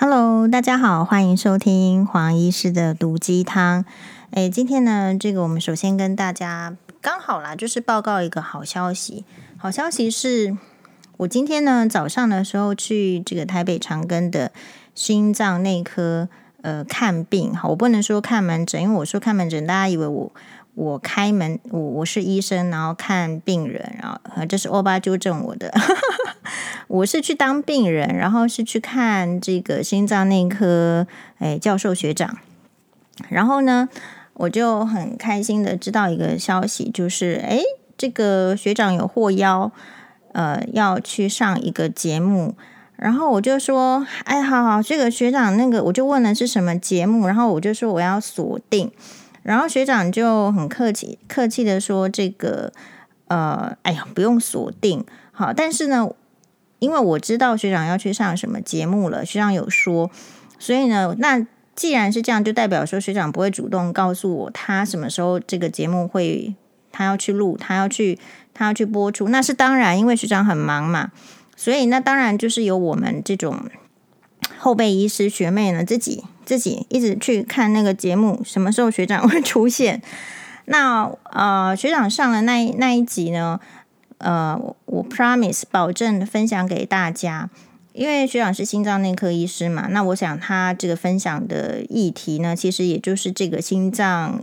Hello，大家好，欢迎收听黄医师的毒鸡汤。诶，今天呢，这个我们首先跟大家刚好啦，就是报告一个好消息。好消息是我今天呢早上的时候去这个台北长庚的心脏内科呃看病。好，我不能说看门诊，因为我说看门诊，大家以为我我开门，我我是医生，然后看病人，然后这是欧巴纠正我的。我是去当病人，然后是去看这个心脏内科诶教授学长，然后呢，我就很开心的知道一个消息，就是诶这个学长有获邀，呃要去上一个节目，然后我就说，哎，好好，这个学长那个，我就问了是什么节目，然后我就说我要锁定，然后学长就很客气客气的说，这个呃，哎呀，不用锁定，好，但是呢。因为我知道学长要去上什么节目了，学长有说，所以呢，那既然是这样，就代表说学长不会主动告诉我他什么时候这个节目会，他要去录，他要去，他要去播出，那是当然，因为学长很忙嘛，所以那当然就是由我们这种后备医师学妹呢，自己自己一直去看那个节目，什么时候学长会出现。那呃，学长上了那那一集呢？呃，我我 promise 保证分享给大家，因为学长是心脏内科医师嘛，那我想他这个分享的议题呢，其实也就是这个心脏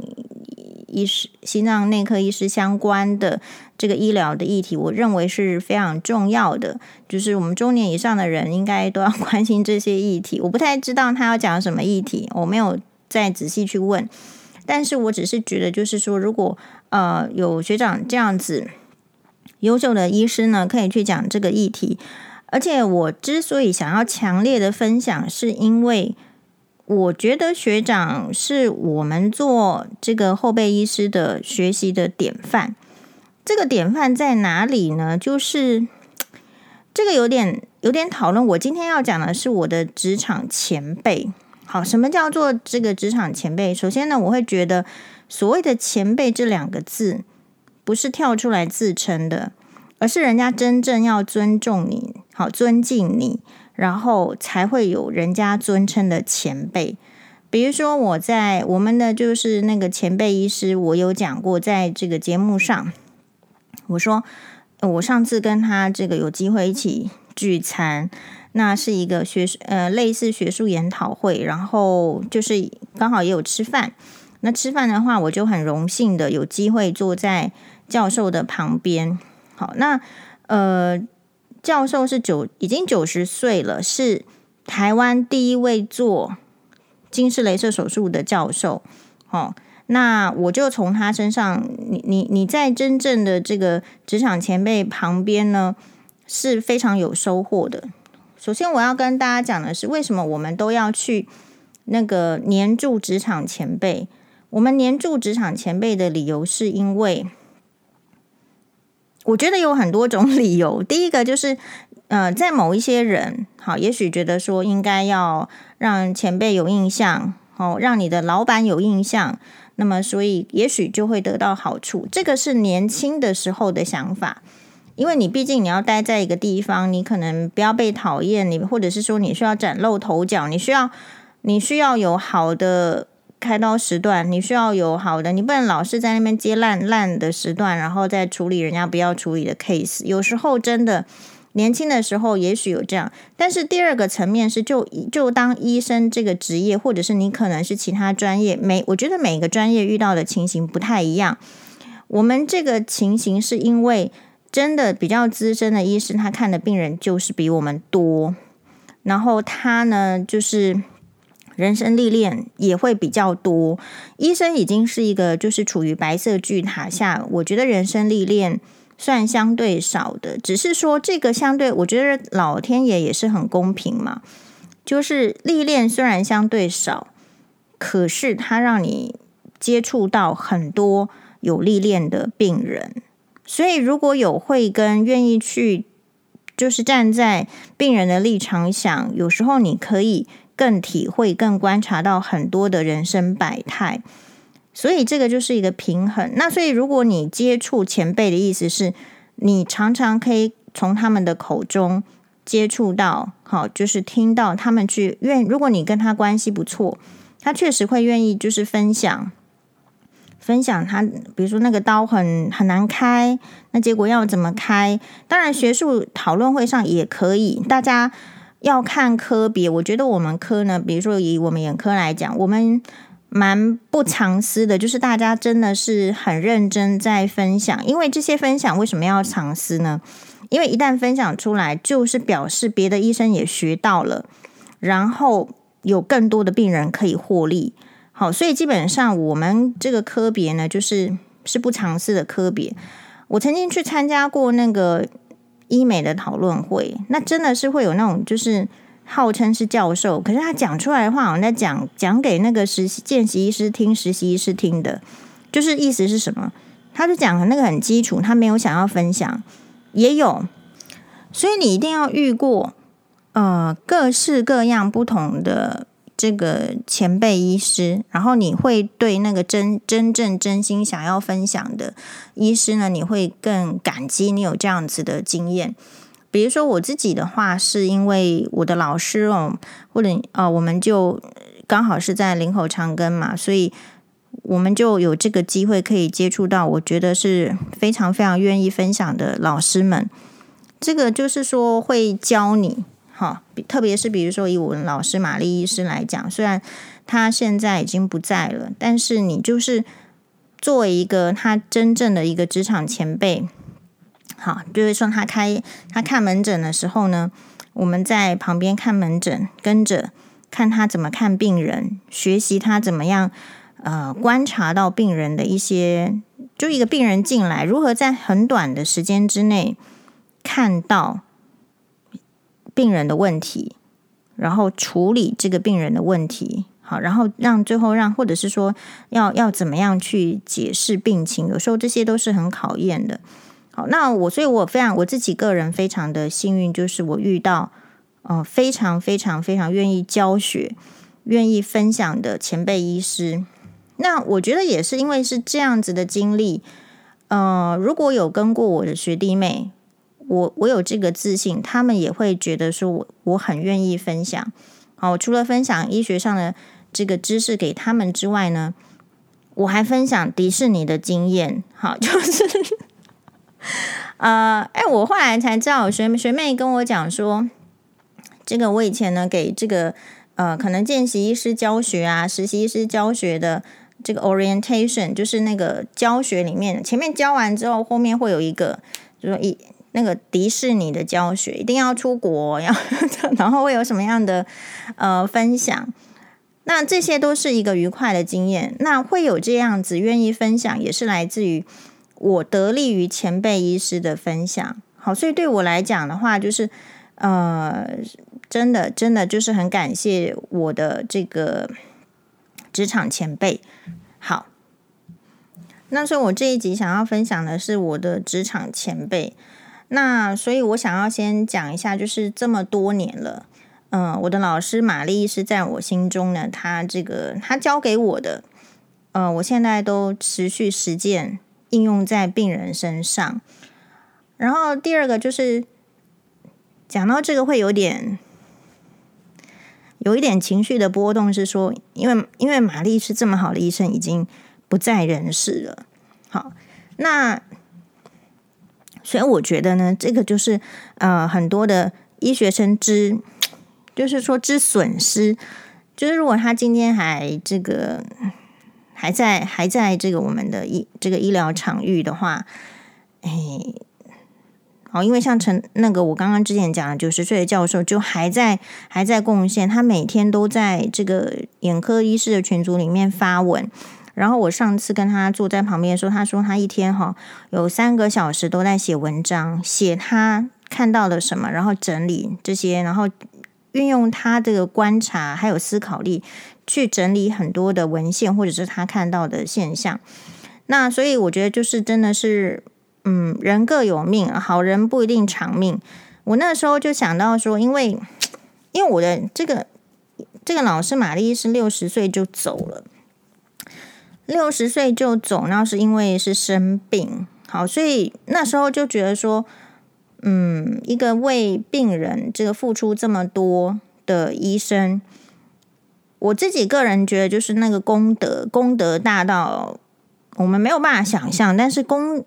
医师、心脏内科医师相关的这个医疗的议题，我认为是非常重要的，就是我们中年以上的人应该都要关心这些议题。我不太知道他要讲什么议题，我没有再仔细去问，但是我只是觉得，就是说，如果呃有学长这样子。优秀的医师呢，可以去讲这个议题。而且我之所以想要强烈的分享，是因为我觉得学长是我们做这个后备医师的学习的典范。这个典范在哪里呢？就是这个有点有点讨论。我今天要讲的是我的职场前辈。好，什么叫做这个职场前辈？首先呢，我会觉得所谓的前辈这两个字。不是跳出来自称的，而是人家真正要尊重你，好尊敬你，然后才会有人家尊称的前辈。比如说我在我们的就是那个前辈医师，我有讲过，在这个节目上，我说我上次跟他这个有机会一起聚餐，那是一个学呃类似学术研讨会，然后就是刚好也有吃饭。那吃饭的话，我就很荣幸的有机会坐在。教授的旁边，好，那呃，教授是九已经九十岁了，是台湾第一位做近视雷射手术的教授。好，那我就从他身上，你你你在真正的这个职场前辈旁边呢，是非常有收获的。首先，我要跟大家讲的是，为什么我们都要去那个黏住职场前辈？我们黏住职场前辈的理由，是因为。我觉得有很多种 理由。第一个就是，呃，在某一些人，好，也许觉得说应该要让前辈有印象，哦，让你的老板有印象，那么所以也许就会得到好处。这个是年轻的时候的想法，因为你毕竟你要待在一个地方，你可能不要被讨厌，你或者是说你需要崭露头角，你需要你需要有好的。开刀时段，你需要有好的，你不能老是在那边接烂烂的时段，然后再处理人家不要处理的 case。有时候真的年轻的时候也许有这样，但是第二个层面是就，就当医生这个职业，或者是你可能是其他专业，每我觉得每个专业遇到的情形不太一样。我们这个情形是因为真的比较资深的医生，他看的病人就是比我们多，然后他呢就是。人生历练也会比较多，医生已经是一个就是处于白色巨塔下，我觉得人生历练算相对少的，只是说这个相对，我觉得老天爷也是很公平嘛，就是历练虽然相对少，可是他让你接触到很多有历练的病人，所以如果有慧根愿意去，就是站在病人的立场想，有时候你可以。更体会、更观察到很多的人生百态，所以这个就是一个平衡。那所以，如果你接触前辈的意思是，你常常可以从他们的口中接触到，好，就是听到他们去愿，如果你跟他关系不错，他确实会愿意就是分享，分享他，比如说那个刀很很难开，那结果要怎么开？当然，学术讨论会上也可以，大家要看科别。我觉得我们科呢，比如说以我们眼科来讲，我们。蛮不藏私的，就是大家真的是很认真在分享。因为这些分享为什么要藏私呢？因为一旦分享出来，就是表示别的医生也学到了，然后有更多的病人可以获利。好，所以基本上我们这个科别呢，就是是不藏私的科别。我曾经去参加过那个医美的讨论会，那真的是会有那种就是。号称是教授，可是他讲出来的话，好像在讲讲给那个实习见习医师听，实习医师听的，就是意思是什么？他就讲的那个很基础，他没有想要分享，也有，所以你一定要遇过呃各式各样不同的这个前辈医师，然后你会对那个真真正真心想要分享的医师呢，你会更感激你有这样子的经验。比如说我自己的话，是因为我的老师哦，或者啊，我们就刚好是在林口长庚嘛，所以我们就有这个机会可以接触到，我觉得是非常非常愿意分享的老师们。这个就是说会教你，哈，特别是比如说以我们老师玛丽医师来讲，虽然他现在已经不在了，但是你就是作为一个他真正的一个职场前辈。好，就是说他开他看门诊的时候呢，我们在旁边看门诊，跟着看他怎么看病人，学习他怎么样呃观察到病人的一些，就一个病人进来，如何在很短的时间之内看到病人的问题，然后处理这个病人的问题，好，然后让最后让或者是说要要怎么样去解释病情，有时候这些都是很考验的。好，那我所以，我非常我自己个人非常的幸运，就是我遇到呃非常非常非常愿意教学、愿意分享的前辈医师。那我觉得也是因为是这样子的经历，呃，如果有跟过我的学弟妹，我我有这个自信，他们也会觉得说我我很愿意分享。好，除了分享医学上的这个知识给他们之外呢，我还分享迪士尼的经验。好，就是。呃，哎，我后来才知道，学学妹跟我讲说，这个我以前呢给这个呃，可能见习医师教学啊，实习医师教学的这个 orientation，就是那个教学里面，前面教完之后，后面会有一个，就是一那个迪士尼的教学，一定要出国，要 然后会有什么样的呃分享，那这些都是一个愉快的经验。那会有这样子愿意分享，也是来自于。我得力于前辈医师的分享，好，所以对我来讲的话，就是呃，真的，真的就是很感谢我的这个职场前辈。好，那所以，我这一集想要分享的是我的职场前辈。那所以我想要先讲一下，就是这么多年了，嗯、我的老师玛丽是在我心中呢，他这个他教给我的，呃，我现在都持续实践。应用在病人身上，然后第二个就是讲到这个会有点有一点情绪的波动，是说，因为因为玛丽是这么好的医生，已经不在人世了。好，那所以我觉得呢，这个就是呃很多的医学生之，就是说之损失，就是如果他今天还这个。还在还在这个我们的医这个医疗场域的话，哎，哦，因为像陈那个我刚刚之前讲的九十岁的教授，就还在还在贡献，他每天都在这个眼科医师的群组里面发文。然后我上次跟他坐在旁边说，他说他一天哈有三个小时都在写文章，写他看到了什么，然后整理这些，然后运用他这个观察还有思考力。去整理很多的文献，或者是他看到的现象。那所以我觉得就是真的是，嗯，人各有命，好人不一定长命。我那时候就想到说，因为因为我的这个这个老师玛丽是六十岁就走了，六十岁就走，那是因为是生病。好，所以那时候就觉得说，嗯，一个为病人这个付出这么多的医生，我自己个人觉得，就是那个功德，功德大到我们没有办法想象。但是功，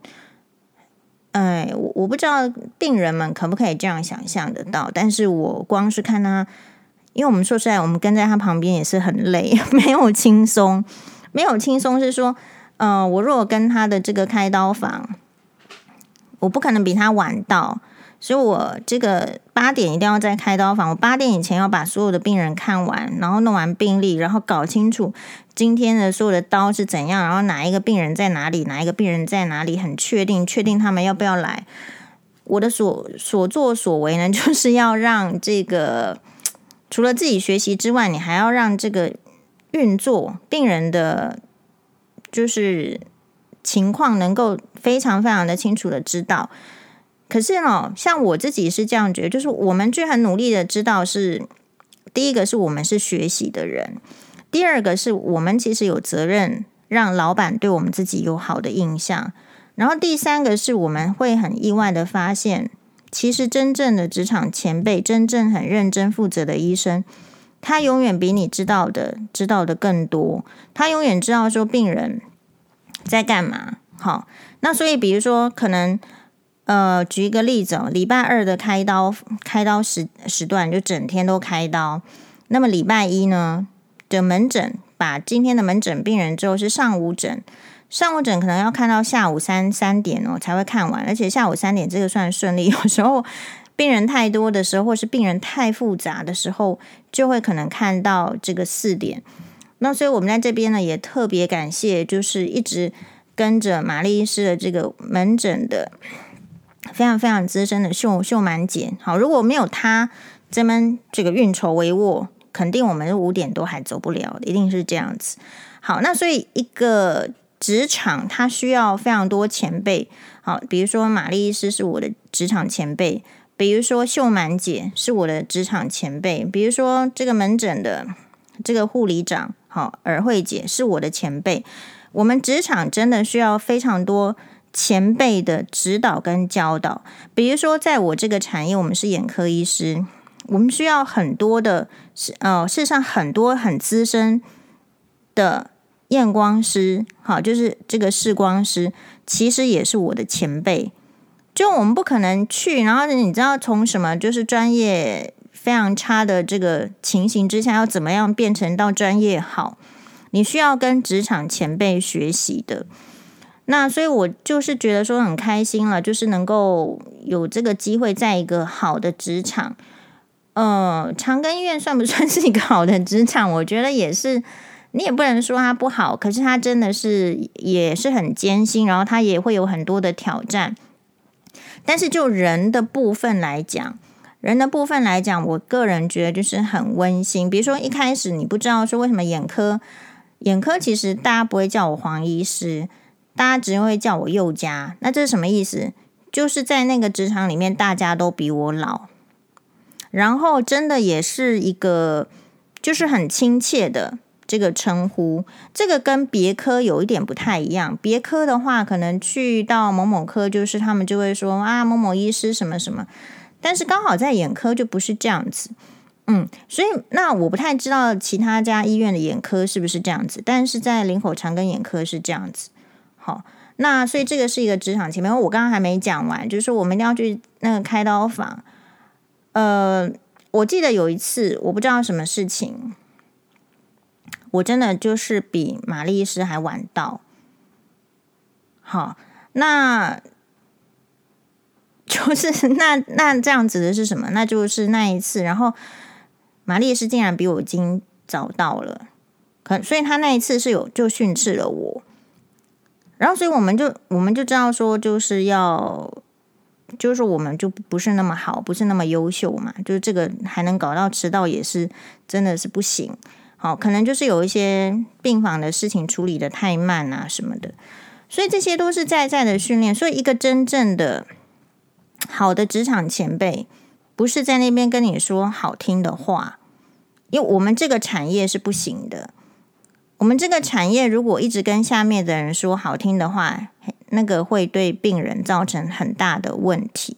哎，我我不知道病人们可不可以这样想象得到。但是我光是看他，因为我们说实在，我们跟在他旁边也是很累，没有轻松，没有轻松是说，嗯、呃，我如果跟他的这个开刀房。我不可能比他晚到，所以我这个八点一定要在开刀房。我八点以前要把所有的病人看完，然后弄完病历，然后搞清楚今天的所有的刀是怎样，然后哪一个病人在哪里，哪一个病人在哪里，很确定，确定他们要不要来。我的所所作所为呢，就是要让这个除了自己学习之外，你还要让这个运作病人的，就是。情况能够非常非常的清楚的知道，可是呢，像我自己是这样觉得，就是我们就很努力的知道是第一个是我们是学习的人，第二个是我们其实有责任让老板对我们自己有好的印象，然后第三个是我们会很意外的发现，其实真正的职场前辈，真正很认真负责的医生，他永远比你知道的知道的更多，他永远知道说病人。在干嘛？好，那所以比如说，可能呃，举一个例子哦，礼拜二的开刀开刀时时段就整天都开刀。那么礼拜一呢的门诊，把今天的门诊病人之后是上午诊，上午诊可能要看到下午三三点哦才会看完，而且下午三点这个算顺利。有时候病人太多的时候，或是病人太复杂的时候，就会可能看到这个四点。那所以，我们在这边呢，也特别感谢，就是一直跟着玛丽医师的这个门诊的非常非常资深的秀秀满姐。好，如果没有她这边这个运筹帷幄，肯定我们五点多还走不了，一定是这样子。好，那所以一个职场它需要非常多前辈。好，比如说玛丽医师是我的职场前辈，比如说秀满姐是我的职场前辈，比如说这个门诊的这个护理长。好，尔慧姐是我的前辈。我们职场真的需要非常多前辈的指导跟教导。比如说，在我这个产业，我们是眼科医师，我们需要很多的，是呃，事实上很多很资深的验光师，好，就是这个视光师，其实也是我的前辈。就我们不可能去，然后你知道从什么，就是专业。非常差的这个情形之下，要怎么样变成到专业好？你需要跟职场前辈学习的。那所以，我就是觉得说很开心了，就是能够有这个机会在一个好的职场。呃，长庚医院算不算是一个好的职场？我觉得也是，你也不能说它不好，可是它真的是也是很艰辛，然后它也会有很多的挑战。但是就人的部分来讲，人的部分来讲，我个人觉得就是很温馨。比如说一开始你不知道说为什么眼科，眼科其实大家不会叫我黄医师，大家只会叫我宥嘉。那这是什么意思？就是在那个职场里面，大家都比我老，然后真的也是一个就是很亲切的这个称呼。这个跟别科有一点不太一样。别科的话，可能去到某某科，就是他们就会说啊，某某医师什么什么。但是刚好在眼科就不是这样子，嗯，所以那我不太知道其他家医院的眼科是不是这样子，但是在林口长庚眼科是这样子。好，那所以这个是一个职场前面，我刚刚还没讲完，就是我们一定要去那个开刀房。呃，我记得有一次，我不知道什么事情，我真的就是比玛丽医师还晚到。好，那。就是那那这样子的是什么？那就是那一次，然后玛丽医师竟然比我已经早到了，可所以他那一次是有就训斥了我，然后所以我们就我们就知道说就是要就是我们就不是那么好，不是那么优秀嘛，就是这个还能搞到迟到也是真的是不行。好，可能就是有一些病房的事情处理的太慢啊什么的，所以这些都是在在的训练。所以一个真正的。好的职场前辈不是在那边跟你说好听的话，因为我们这个产业是不行的。我们这个产业如果一直跟下面的人说好听的话，那个会对病人造成很大的问题。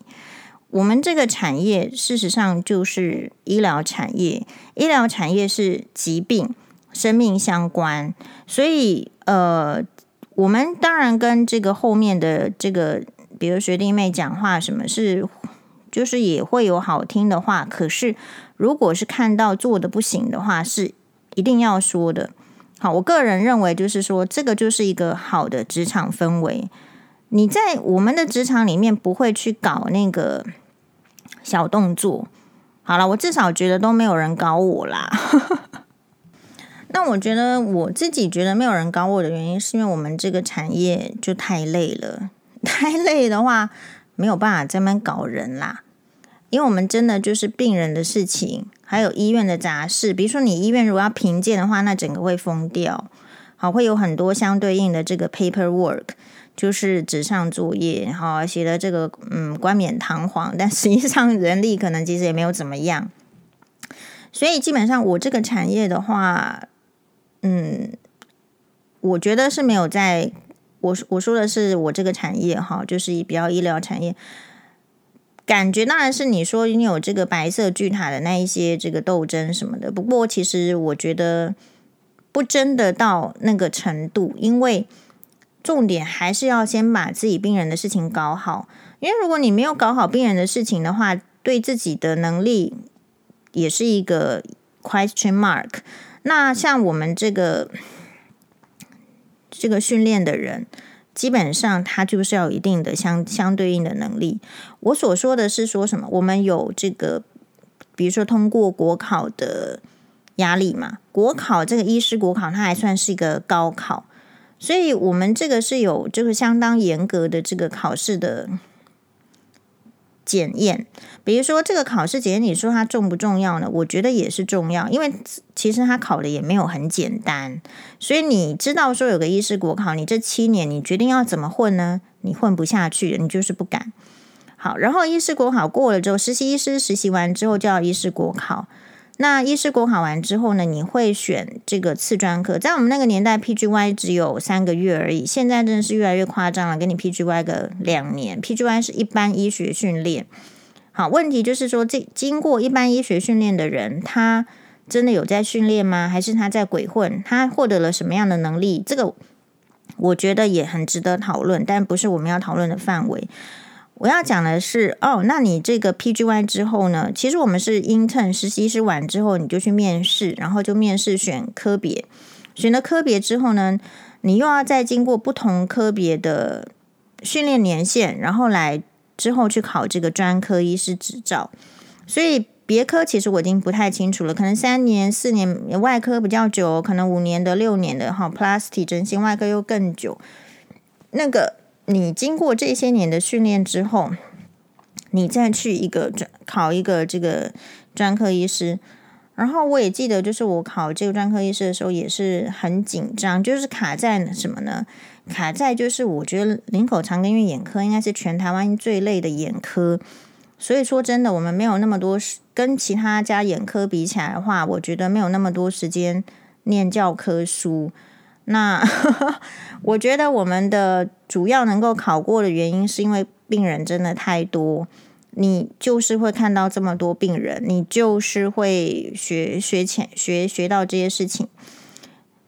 我们这个产业事实上就是医疗产业，医疗产业是疾病、生命相关，所以呃，我们当然跟这个后面的这个，比如学弟妹讲话，什么是就是也会有好听的话，可是如果是看到做的不行的话，是一定要说的。好，我个人认为就是说，这个就是一个好的职场氛围。你在我们的职场里面不会去搞那个小动作。好了，我至少觉得都没有人搞我啦。那我觉得我自己觉得没有人搞我的原因，是因为我们这个产业就太累了。太累的话，没有办法这么搞人啦。因为我们真的就是病人的事情，还有医院的杂事。比如说，你医院如果要评鉴的话，那整个会疯掉。好，会有很多相对应的这个 paperwork。就是纸上作业，哈，写的这个嗯冠冕堂皇，但实际上人力可能其实也没有怎么样。所以基本上我这个产业的话，嗯，我觉得是没有在我我说的是我这个产业哈，就是比较医疗产业，感觉当然是你说你有这个白色巨塔的那一些这个斗争什么的，不过其实我觉得不真的到那个程度，因为。重点还是要先把自己病人的事情搞好，因为如果你没有搞好病人的事情的话，对自己的能力也是一个 question mark。那像我们这个这个训练的人，基本上他就是要有一定的相相对应的能力。我所说的是说什么？我们有这个，比如说通过国考的压力嘛，国考这个医师国考，它还算是一个高考。所以，我们这个是有这个相当严格的这个考试的检验。比如说，这个考试检验，你说它重不重要呢？我觉得也是重要，因为其实它考的也没有很简单。所以，你知道说有个医师国考，你这七年你决定要怎么混呢？你混不下去，你就是不敢。好，然后医师国考过了之后，实习医师实习完之后就要医师国考。那医师国考完之后呢，你会选这个次专科。在我们那个年代，PGY 只有三个月而已。现在真的是越来越夸张了，给你 PGY 个两年。PGY 是一般医学训练。好，问题就是说，这经过一般医学训练的人，他真的有在训练吗？还是他在鬼混？他获得了什么样的能力？这个我觉得也很值得讨论，但不是我们要讨论的范围。我要讲的是，哦，那你这个 PGY 之后呢？其实我们是 intern 实习生完之后，你就去面试，然后就面试选科别，选了科别之后呢，你又要再经过不同科别的训练年限，然后来之后去考这个专科医师执照。所以别科其实我已经不太清楚了，可能三年、四年，外科比较久，可能五年的、六年的，哈，Plasty 整形外科又更久，那个。你经过这些年的训练之后，你再去一个专考一个这个专科医师，然后我也记得，就是我考这个专科医师的时候也是很紧张，就是卡在什么呢？卡在就是我觉得林口长庚院眼科应该是全台湾最累的眼科，所以说真的我们没有那么多跟其他家眼科比起来的话，我觉得没有那么多时间念教科书。那 我觉得我们的主要能够考过的原因，是因为病人真的太多，你就是会看到这么多病人，你就是会学学浅学学到这些事情。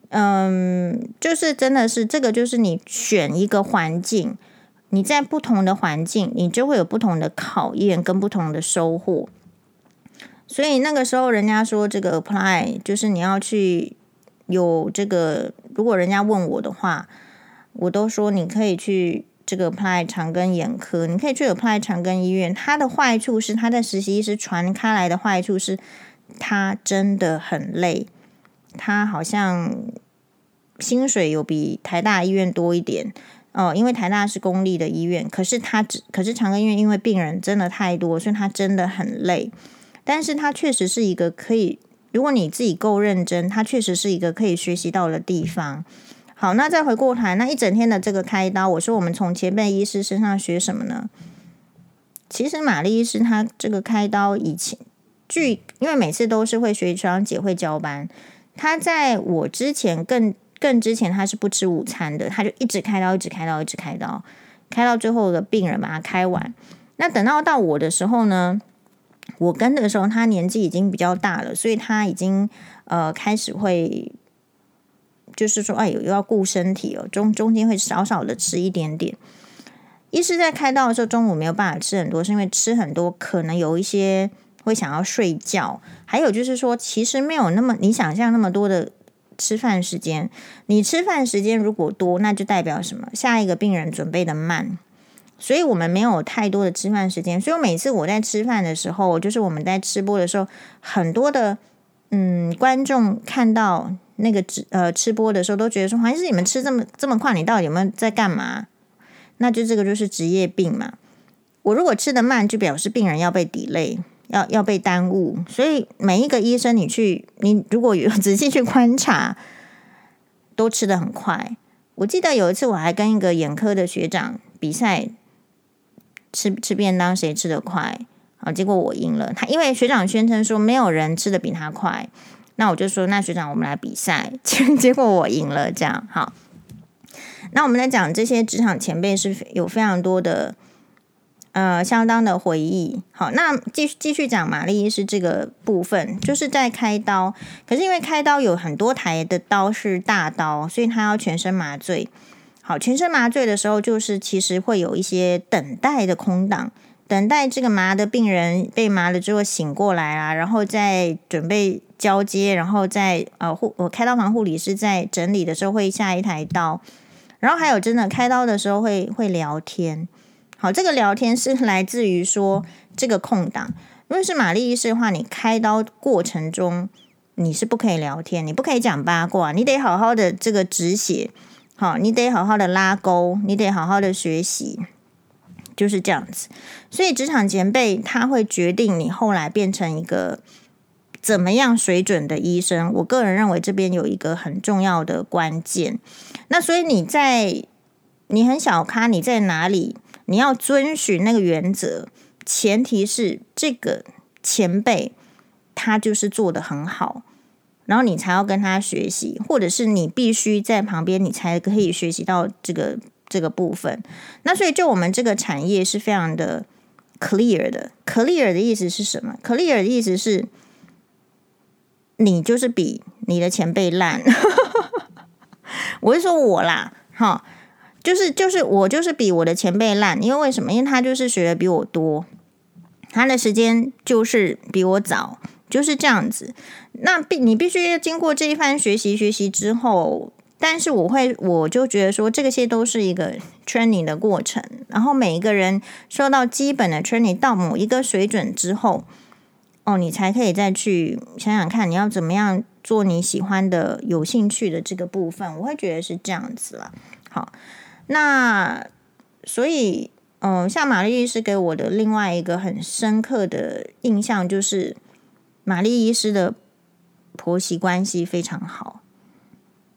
嗯，就是真的是这个，就是你选一个环境，你在不同的环境，你就会有不同的考验跟不同的收获。所以那个时候，人家说这个 apply 就是你要去。有这个，如果人家问我的话，我都说你可以去这个 apply 长庚眼科，你可以去 apply 长庚医院。它的坏处是，它在实习医师传开来的坏处是，它真的很累，它好像薪水有比台大医院多一点哦，因为台大是公立的医院，可是它只可是长庚医院，因为病人真的太多，所以它真的很累，但是它确实是一个可以。如果你自己够认真，它确实是一个可以学习到的地方。好，那再回过头来，那一整天的这个开刀，我说我们从前辈医师身上学什么呢？其实玛丽医师她这个开刀以前，据因为每次都是会学长姐会交班，她在我之前更更之前，她是不吃午餐的，她就一直开刀，一直开刀，一直开刀，开到最后的病人把她开完。那等到到我的时候呢，我跟的时候，他年纪已经比较大了，所以他已经呃开始会，就是说，哎，有要顾身体哦，中中间会少少的吃一点点。医师在开刀的时候，中午没有办法吃很多，是因为吃很多可能有一些会想要睡觉，还有就是说，其实没有那么你想象那么多的吃饭时间。你吃饭时间如果多，那就代表什么？下一个病人准备的慢。所以我们没有太多的吃饭时间，所以每次我在吃饭的时候，就是我们在吃播的时候，很多的嗯观众看到那个直呃吃播的时候，都觉得说，黄医师你们吃这么这么快，你到底有没有在干嘛？那就这个就是职业病嘛。我如果吃得慢，就表示病人要被 delay，要要被耽误。所以每一个医生，你去你如果有 仔细去观察，都吃得很快。我记得有一次我还跟一个眼科的学长比赛。吃吃便当谁吃得快啊？结果我赢了他，因为学长宣称说没有人吃得比他快。那我就说，那学长我们来比赛，结结果我赢了。这样好，那我们来讲这些职场前辈是有非常多的呃相当的回忆。好，那继续继续讲玛丽医师这个部分，就是在开刀，可是因为开刀有很多台的刀是大刀，所以他要全身麻醉。好，全身麻醉的时候，就是其实会有一些等待的空档，等待这个麻的病人被麻了之后醒过来啊，然后再准备交接，然后在呃护我开刀房护理师在整理的时候会下一台刀，然后还有真的开刀的时候会会聊天。好，这个聊天是来自于说这个空档，如果是玛丽医师的话，你开刀过程中你是不可以聊天，你不可以讲八卦，你得好好的这个止血。好，你得好好的拉钩，你得好好的学习，就是这样子。所以职场前辈他会决定你后来变成一个怎么样水准的医生。我个人认为这边有一个很重要的关键。那所以你在你很小咖，你在哪里？你要遵循那个原则，前提是这个前辈他就是做得很好。然后你才要跟他学习，或者是你必须在旁边，你才可以学习到这个这个部分。那所以，就我们这个产业是非常的 clear 的。clear 的意思是什么？clear 的意思是，你就是比你的前辈烂。我是说我啦，哈，就是就是我就是比我的前辈烂，因为为什么？因为他就是学的比我多，他的时间就是比我早。就是这样子，那必你必须要经过这一番学习学习之后，但是我会我就觉得说，这个些都是一个 training 的过程，然后每一个人受到基本的 training 到某一个水准之后，哦，你才可以再去想想看你要怎么样做你喜欢的、有兴趣的这个部分，我会觉得是这样子了。好，那所以，嗯、像玛丽医师给我的另外一个很深刻的印象就是。玛丽医师的婆媳关系非常好，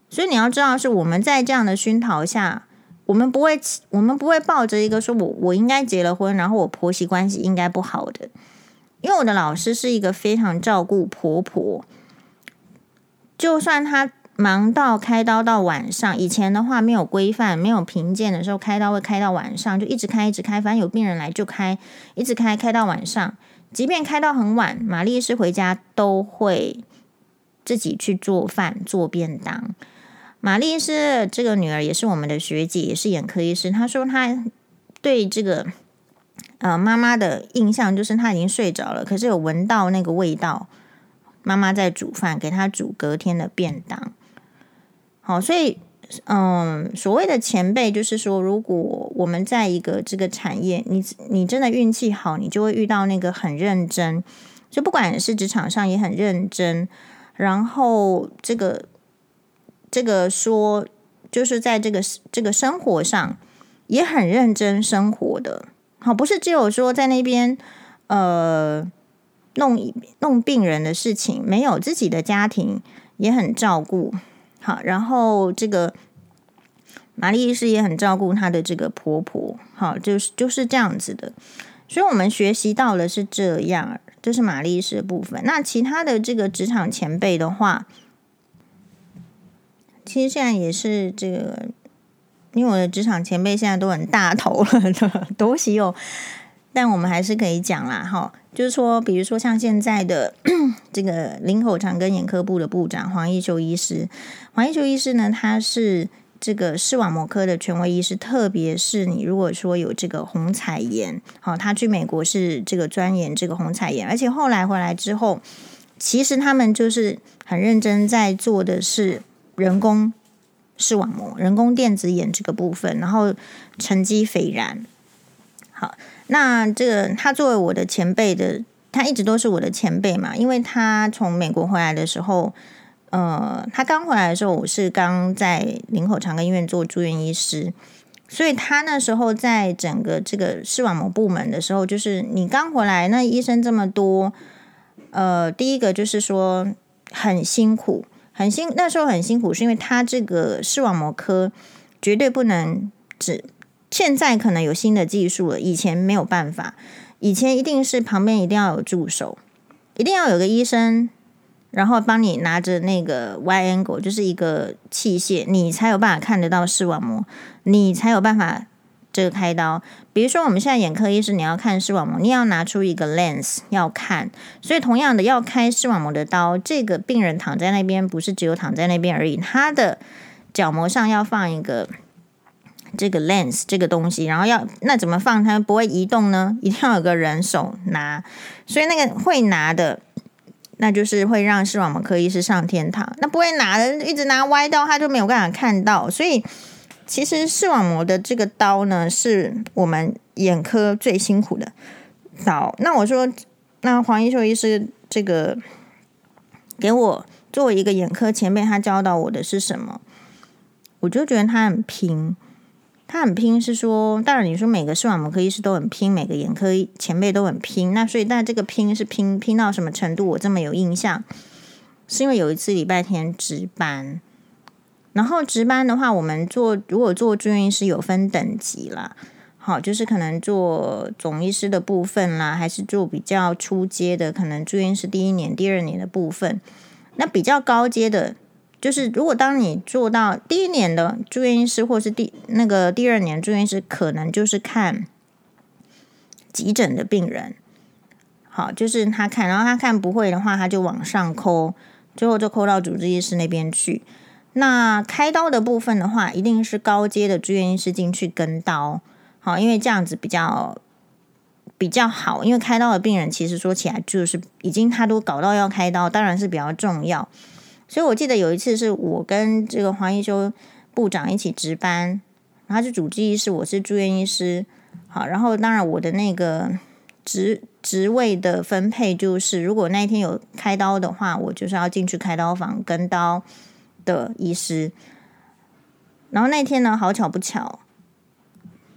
所以你要知道，是我们在这样的熏陶下，我们不会，我们不会抱着一个说我我应该结了婚，然后我婆媳关系应该不好的。因为我的老师是一个非常照顾婆婆，就算她忙到开刀到晚上，以前的话没有规范、没有评鉴的时候，开刀会开到晚上，就一直开一直开，反正有病人来就开，一直开开到晚上。即便开到很晚，玛丽是回家都会自己去做饭、做便当。玛丽是这个女儿也是我们的学姐，也是眼科医师。她说她对这个呃妈妈的印象就是她已经睡着了，可是有闻到那个味道，妈妈在煮饭，给她煮隔天的便当。好，所以。嗯，所谓的前辈，就是说，如果我们在一个这个产业，你你真的运气好，你就会遇到那个很认真，就不管是职场上也很认真，然后这个这个说，就是在这个这个生活上也很认真生活的，好，不是只有说在那边呃弄弄病人的事情，没有自己的家庭也很照顾。好，然后这个玛丽医师也很照顾她的这个婆婆，好，就是就是这样子的。所以我们学习到的是这样，这是玛丽医师的部分。那其他的这个职场前辈的话，其实现在也是这个，因为我的职场前辈现在都很大头了，多喜有。但我们还是可以讲啦，哈，就是说，比如说像现在的 这个林口长庚眼科部的部长黄义修医师，黄义修医师呢，他是这个视网膜科的权威医师，特别是你如果说有这个虹彩炎，好，他去美国是这个钻研这个虹彩炎，而且后来回来之后，其实他们就是很认真在做的是人工视网膜、人工电子眼这个部分，然后成绩斐然，好。那这个他作为我的前辈的，他一直都是我的前辈嘛，因为他从美国回来的时候，呃，他刚回来的时候，我是刚在林口长庚医院做住院医师，所以他那时候在整个这个视网膜部门的时候，就是你刚回来，那医生这么多，呃，第一个就是说很辛苦，很辛，那时候很辛苦，是因为他这个视网膜科绝对不能只。现在可能有新的技术了，以前没有办法。以前一定是旁边一定要有助手，一定要有个医生，然后帮你拿着那个 Y angle，就是一个器械，你才有办法看得到视网膜，你才有办法这个开刀。比如说我们现在眼科医师，你要看视网膜，你要拿出一个 lens 要看。所以同样的，要开视网膜的刀，这个病人躺在那边，不是只有躺在那边而已，他的角膜上要放一个。这个 lens 这个东西，然后要那怎么放它不会移动呢？一定要有个人手拿，所以那个会拿的，那就是会让视网膜科医师上天堂。那不会拿的，一直拿歪刀，他就没有办法看到。所以其实视网膜的这个刀呢，是我们眼科最辛苦的刀。那我说，那黄义修医师这个给我作为一个眼科前辈，他教导我的是什么？我就觉得他很拼。他很拼，是说，当然你说每个视网膜科医师都很拼，每个眼科前辈都很拼，那所以，但这个拼是拼拼到什么程度？我这么有印象，是因为有一次礼拜天值班，然后值班的话，我们做如果做住院医师有分等级啦，好，就是可能做总医师的部分啦，还是做比较初阶的，可能住院医师第一年、第二年的部分，那比较高阶的。就是，如果当你做到第一年的住院医师，或是第那个第二年住院医师，可能就是看急诊的病人。好，就是他看，然后他看不会的话，他就往上扣，最后就扣到主治医师那边去。那开刀的部分的话，一定是高阶的住院医师进去跟刀。好，因为这样子比较比较好，因为开刀的病人其实说起来就是已经他都搞到要开刀，当然是比较重要。所以我记得有一次是我跟这个黄一修部长一起值班，他是主治医师，我是住院医师。好，然后当然我的那个职职位的分配就是，如果那一天有开刀的话，我就是要进去开刀房跟刀的医师。然后那天呢，好巧不巧，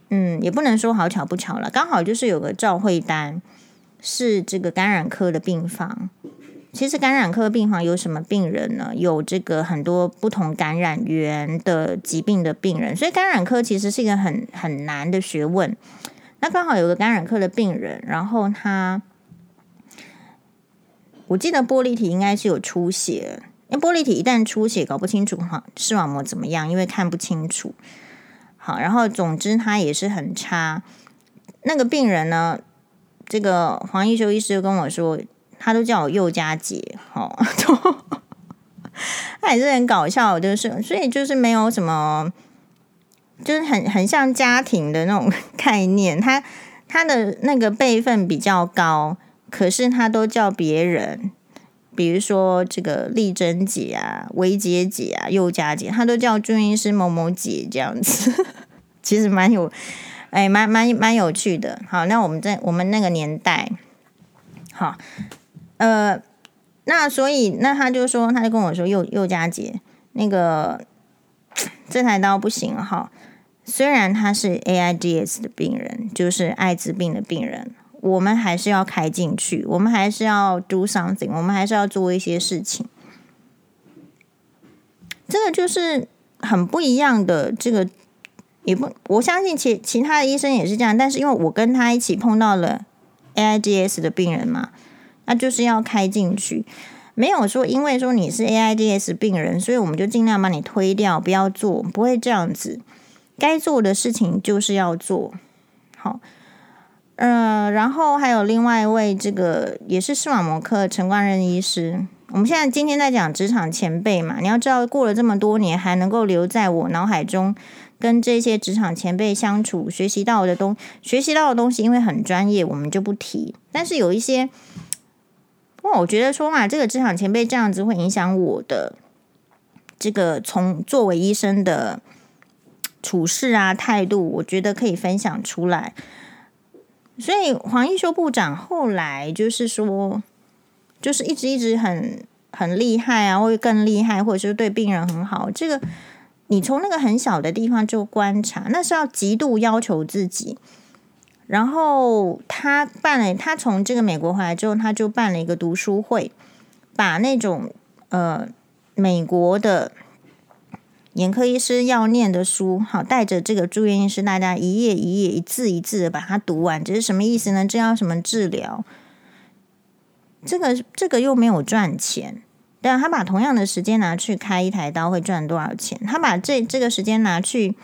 嗯，也不能说好巧不巧了，刚好就是有个照会单是这个感染科的病房。其实感染科病房有什么病人呢？有这个很多不同感染源的疾病的病人，所以感染科其实是一个很很难的学问。那刚好有个感染科的病人，然后他，我记得玻璃体应该是有出血，因为玻璃体一旦出血，搞不清楚哈视网膜怎么样，因为看不清楚。好，然后总之他也是很差。那个病人呢，这个黄义修医师就跟我说。他都叫我宥嘉姐，哦，他也是很搞笑，就是所以就是没有什么，就是很很像家庭的那种 概念。他他的那个辈分比较高，可是他都叫别人，比如说这个丽珍姐啊、维杰姐啊、宥嘉姐，他都叫朱医师某某姐这样子，其实蛮有，哎，蛮蛮蛮有趣的。好，那我们在我们那个年代，好。呃，那所以那他就说，他就跟我说，宥宥嘉姐，那个这台刀不行哈。虽然他是 AIDS 的病人，就是艾滋病的病人，我们还是要开进去，我们还是要 do something，我们还是要做一些事情。这个就是很不一样的，这个也不，我相信其其他的医生也是这样，但是因为我跟他一起碰到了 AIDS 的病人嘛。那就是要开进去，没有说因为说你是 AIDS 病人，所以我们就尽量把你推掉，不要做，不会这样子。该做的事情就是要做好。呃，然后还有另外一位，这个也是视网膜科陈冠任医师。我们现在今天在讲职场前辈嘛，你要知道，过了这么多年，还能够留在我脑海中，跟这些职场前辈相处，学习到的东，学习到的东西，因为很专业，我们就不提。但是有一些，哇，我觉得说嘛，这个职场前辈这样子会影响我的这个从作为医生的处事啊态度，我觉得可以分享出来。所以黄义修部长后来就是说，就是一直一直很很厉害啊，会更厉害，或者是对病人很好。这个你从那个很小的地方就观察，那是要极度要求自己。然后他办了，他从这个美国回来之后，他就办了一个读书会，把那种呃美国的。眼科医师要念的书，好，带着这个住院医师，大家一页一页、一字一字的把它读完，这是什么意思呢？这要什么治疗？这个这个又没有赚钱，但他把同样的时间拿去开一台刀会赚多少钱？他把这这个时间拿去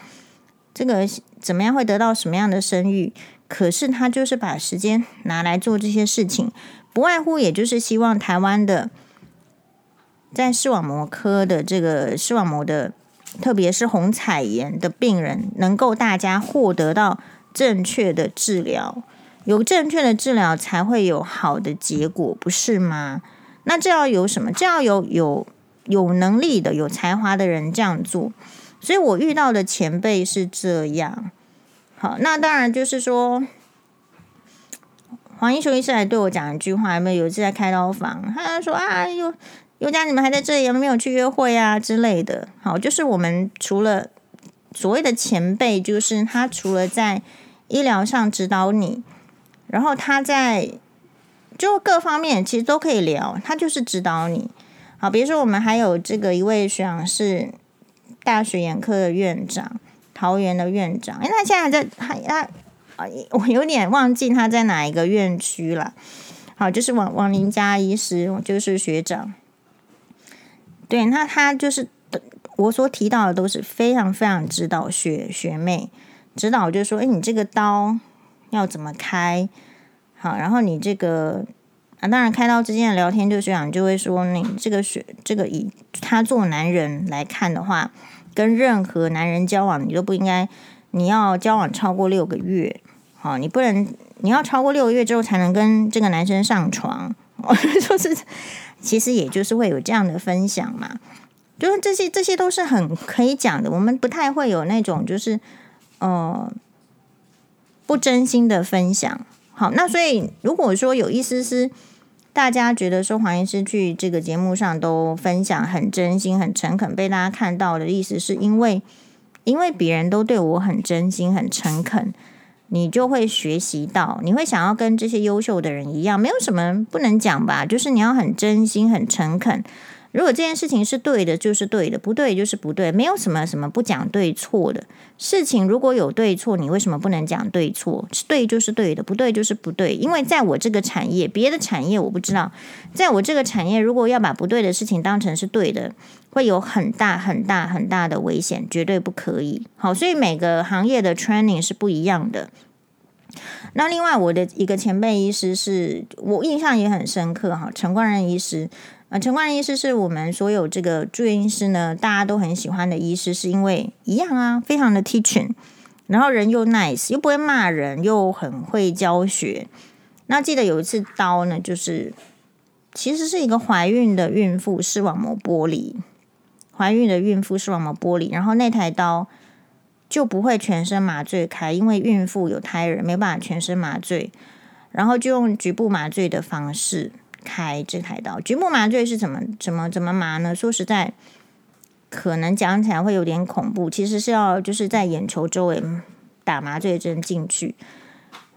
这个怎么样会得到什么样的声誉？可是他就是把时间拿来做这些事情，不外乎也就是希望台湾的在视网膜科的这个视网膜的。特别是红彩炎的病人，能够大家获得到正确的治疗，有正确的治疗才会有好的结果，不是吗？那这要有什么？这要有有有能力的、有才华的人这样做。所以我遇到的前辈是这样。好，那当然就是说，黄医生医生来对我讲一句话，有没有？有一次在开刀房，他就说：“啊，又。”宥嘉，你们还在这里，有没有去约会啊之类的？好，就是我们除了所谓的前辈，就是他除了在医疗上指导你，然后他在就各方面其实都可以聊，他就是指导你。好，比如说我们还有这个一位学长是大学眼科的院长，桃园的院长，因为他现在还在，他他啊，我有点忘记他在哪一个院区了。好，就是王王林佳医师，就是学长。对，那他就是我所提到的都是非常非常指导学学妹指导，就是说，哎，你这个刀要怎么开？好，然后你这个啊，当然开刀之间的聊天，就学长就会说，你这个学这个以他做男人来看的话，跟任何男人交往，你都不应该，你要交往超过六个月，好，你不能你要超过六个月之后才能跟这个男生上床，就是。其实也就是会有这样的分享嘛，就是这些这些都是很可以讲的。我们不太会有那种就是呃不真心的分享。好，那所以如果说有一丝丝大家觉得说黄医师去这个节目上都分享很真心、很诚恳，被大家看到的意思，是因为因为别人都对我很真心、很诚恳。你就会学习到，你会想要跟这些优秀的人一样，没有什么不能讲吧？就是你要很真心、很诚恳。如果这件事情是对的，就是对的；不对，就是不对。没有什么什么不讲对错的事情。如果有对错，你为什么不能讲对错？是对就是对的，不对就是不对。因为在我这个产业，别的产业我不知道。在我这个产业，如果要把不对的事情当成是对的，会有很大很大很大的危险，绝对不可以。好，所以每个行业的 training 是不一样的。那另外，我的一个前辈医师是我印象也很深刻哈，陈冠任医师。呃，陈冠医师是我们所有这个住院医师呢，大家都很喜欢的医师，是因为一样啊，非常的 teaching，然后人又 nice，又不会骂人，又很会教学。那记得有一次刀呢，就是其实是一个怀孕的孕妇视网膜剥离，怀孕的孕妇视网膜剥离，然后那台刀就不会全身麻醉开，因为孕妇有胎儿，没办法全身麻醉，然后就用局部麻醉的方式。开这台刀，局部麻醉是怎么怎么怎么麻呢？说实在，可能讲起来会有点恐怖。其实是要就是在眼球周围打麻醉针进去，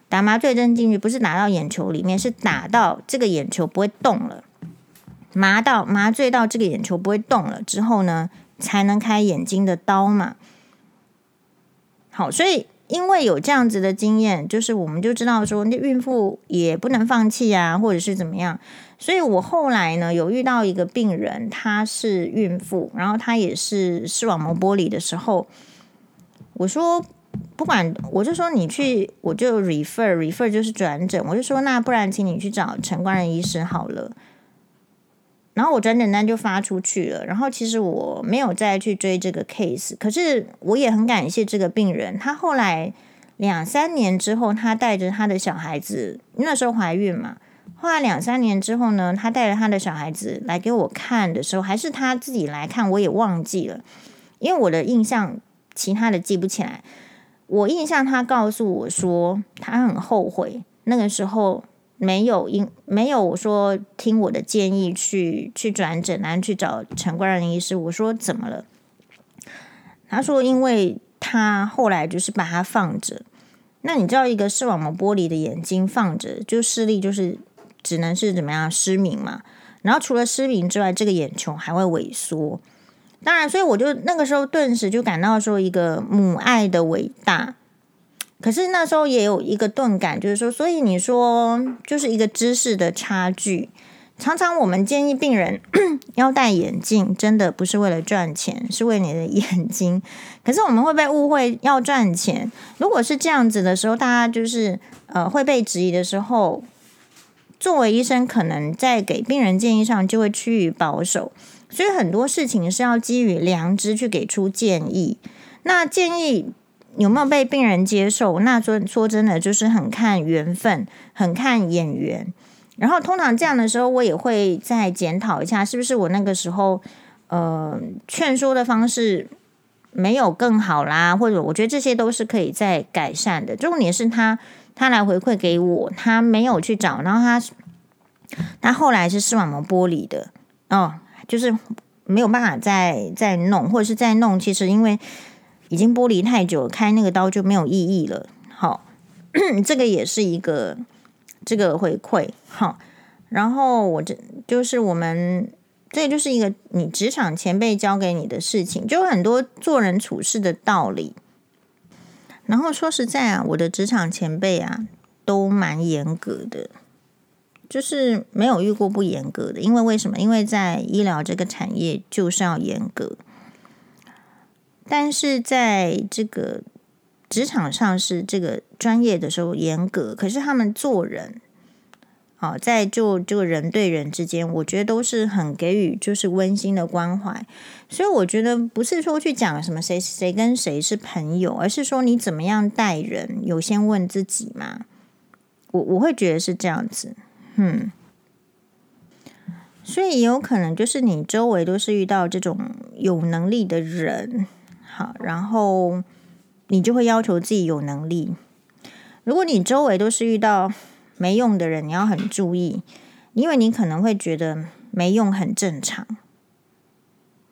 打麻醉针进去不是打到眼球里面，是打到这个眼球不会动了，麻到麻醉到这个眼球不会动了之后呢，才能开眼睛的刀嘛。好，所以。因为有这样子的经验，就是我们就知道说，那孕妇也不能放弃啊，或者是怎么样。所以我后来呢，有遇到一个病人，她是孕妇，然后她也是视网膜剥离的时候，我说不管，我就说你去，我就 refer refer 就是转诊，我就说那不然请你去找陈冠仁医师好了。然后我转诊单就发出去了，然后其实我没有再去追这个 case，可是我也很感谢这个病人，他后来两三年之后，他带着他的小孩子，那时候怀孕嘛，后来两三年之后呢，他带着他的小孩子来给我看的时候，还是他自己来看，我也忘记了，因为我的印象其他的记不起来，我印象他告诉我说他很后悔那个时候。没有因没有我说听我的建议去去转诊，然后去找陈冠仁医师。我说怎么了？他说，因为他后来就是把它放着。那你知道，一个视网膜剥离的眼睛放着，就视力就是只能是怎么样失明嘛。然后除了失明之外，这个眼球还会萎缩。当然，所以我就那个时候顿时就感到说，一个母爱的伟大。可是那时候也有一个钝感，就是说，所以你说就是一个知识的差距。常常我们建议病人 要戴眼镜，真的不是为了赚钱，是为你的眼睛。可是我们会被误会要赚钱。如果是这样子的时候，大家就是呃会被质疑的时候，作为医生，可能在给病人建议上就会趋于保守。所以很多事情是要基于良知去给出建议。那建议。有没有被病人接受？那说说真的，就是很看缘分，很看眼缘。然后通常这样的时候，我也会再检讨一下，是不是我那个时候呃劝说的方式没有更好啦，或者我觉得这些都是可以再改善的。重点是他他来回馈给我，他没有去找，然后他他后来是视网膜剥离的哦，就是没有办法再再弄，或者是再弄，其实因为。已经剥离太久，开那个刀就没有意义了。好，这个也是一个这个回馈。好，然后我这就是我们这就是一个你职场前辈教给你的事情，就很多做人处事的道理。然后说实在啊，我的职场前辈啊都蛮严格的，就是没有遇过不严格的。因为为什么？因为在医疗这个产业就是要严格。但是在这个职场上是这个专业的时候严格，可是他们做人，好，在就这个人对人之间，我觉得都是很给予就是温馨的关怀。所以我觉得不是说去讲什么谁谁跟谁是朋友，而是说你怎么样待人，有先问自己嘛。我我会觉得是这样子，嗯。所以也有可能就是你周围都是遇到这种有能力的人。好，然后你就会要求自己有能力。如果你周围都是遇到没用的人，你要很注意，因为你可能会觉得没用很正常。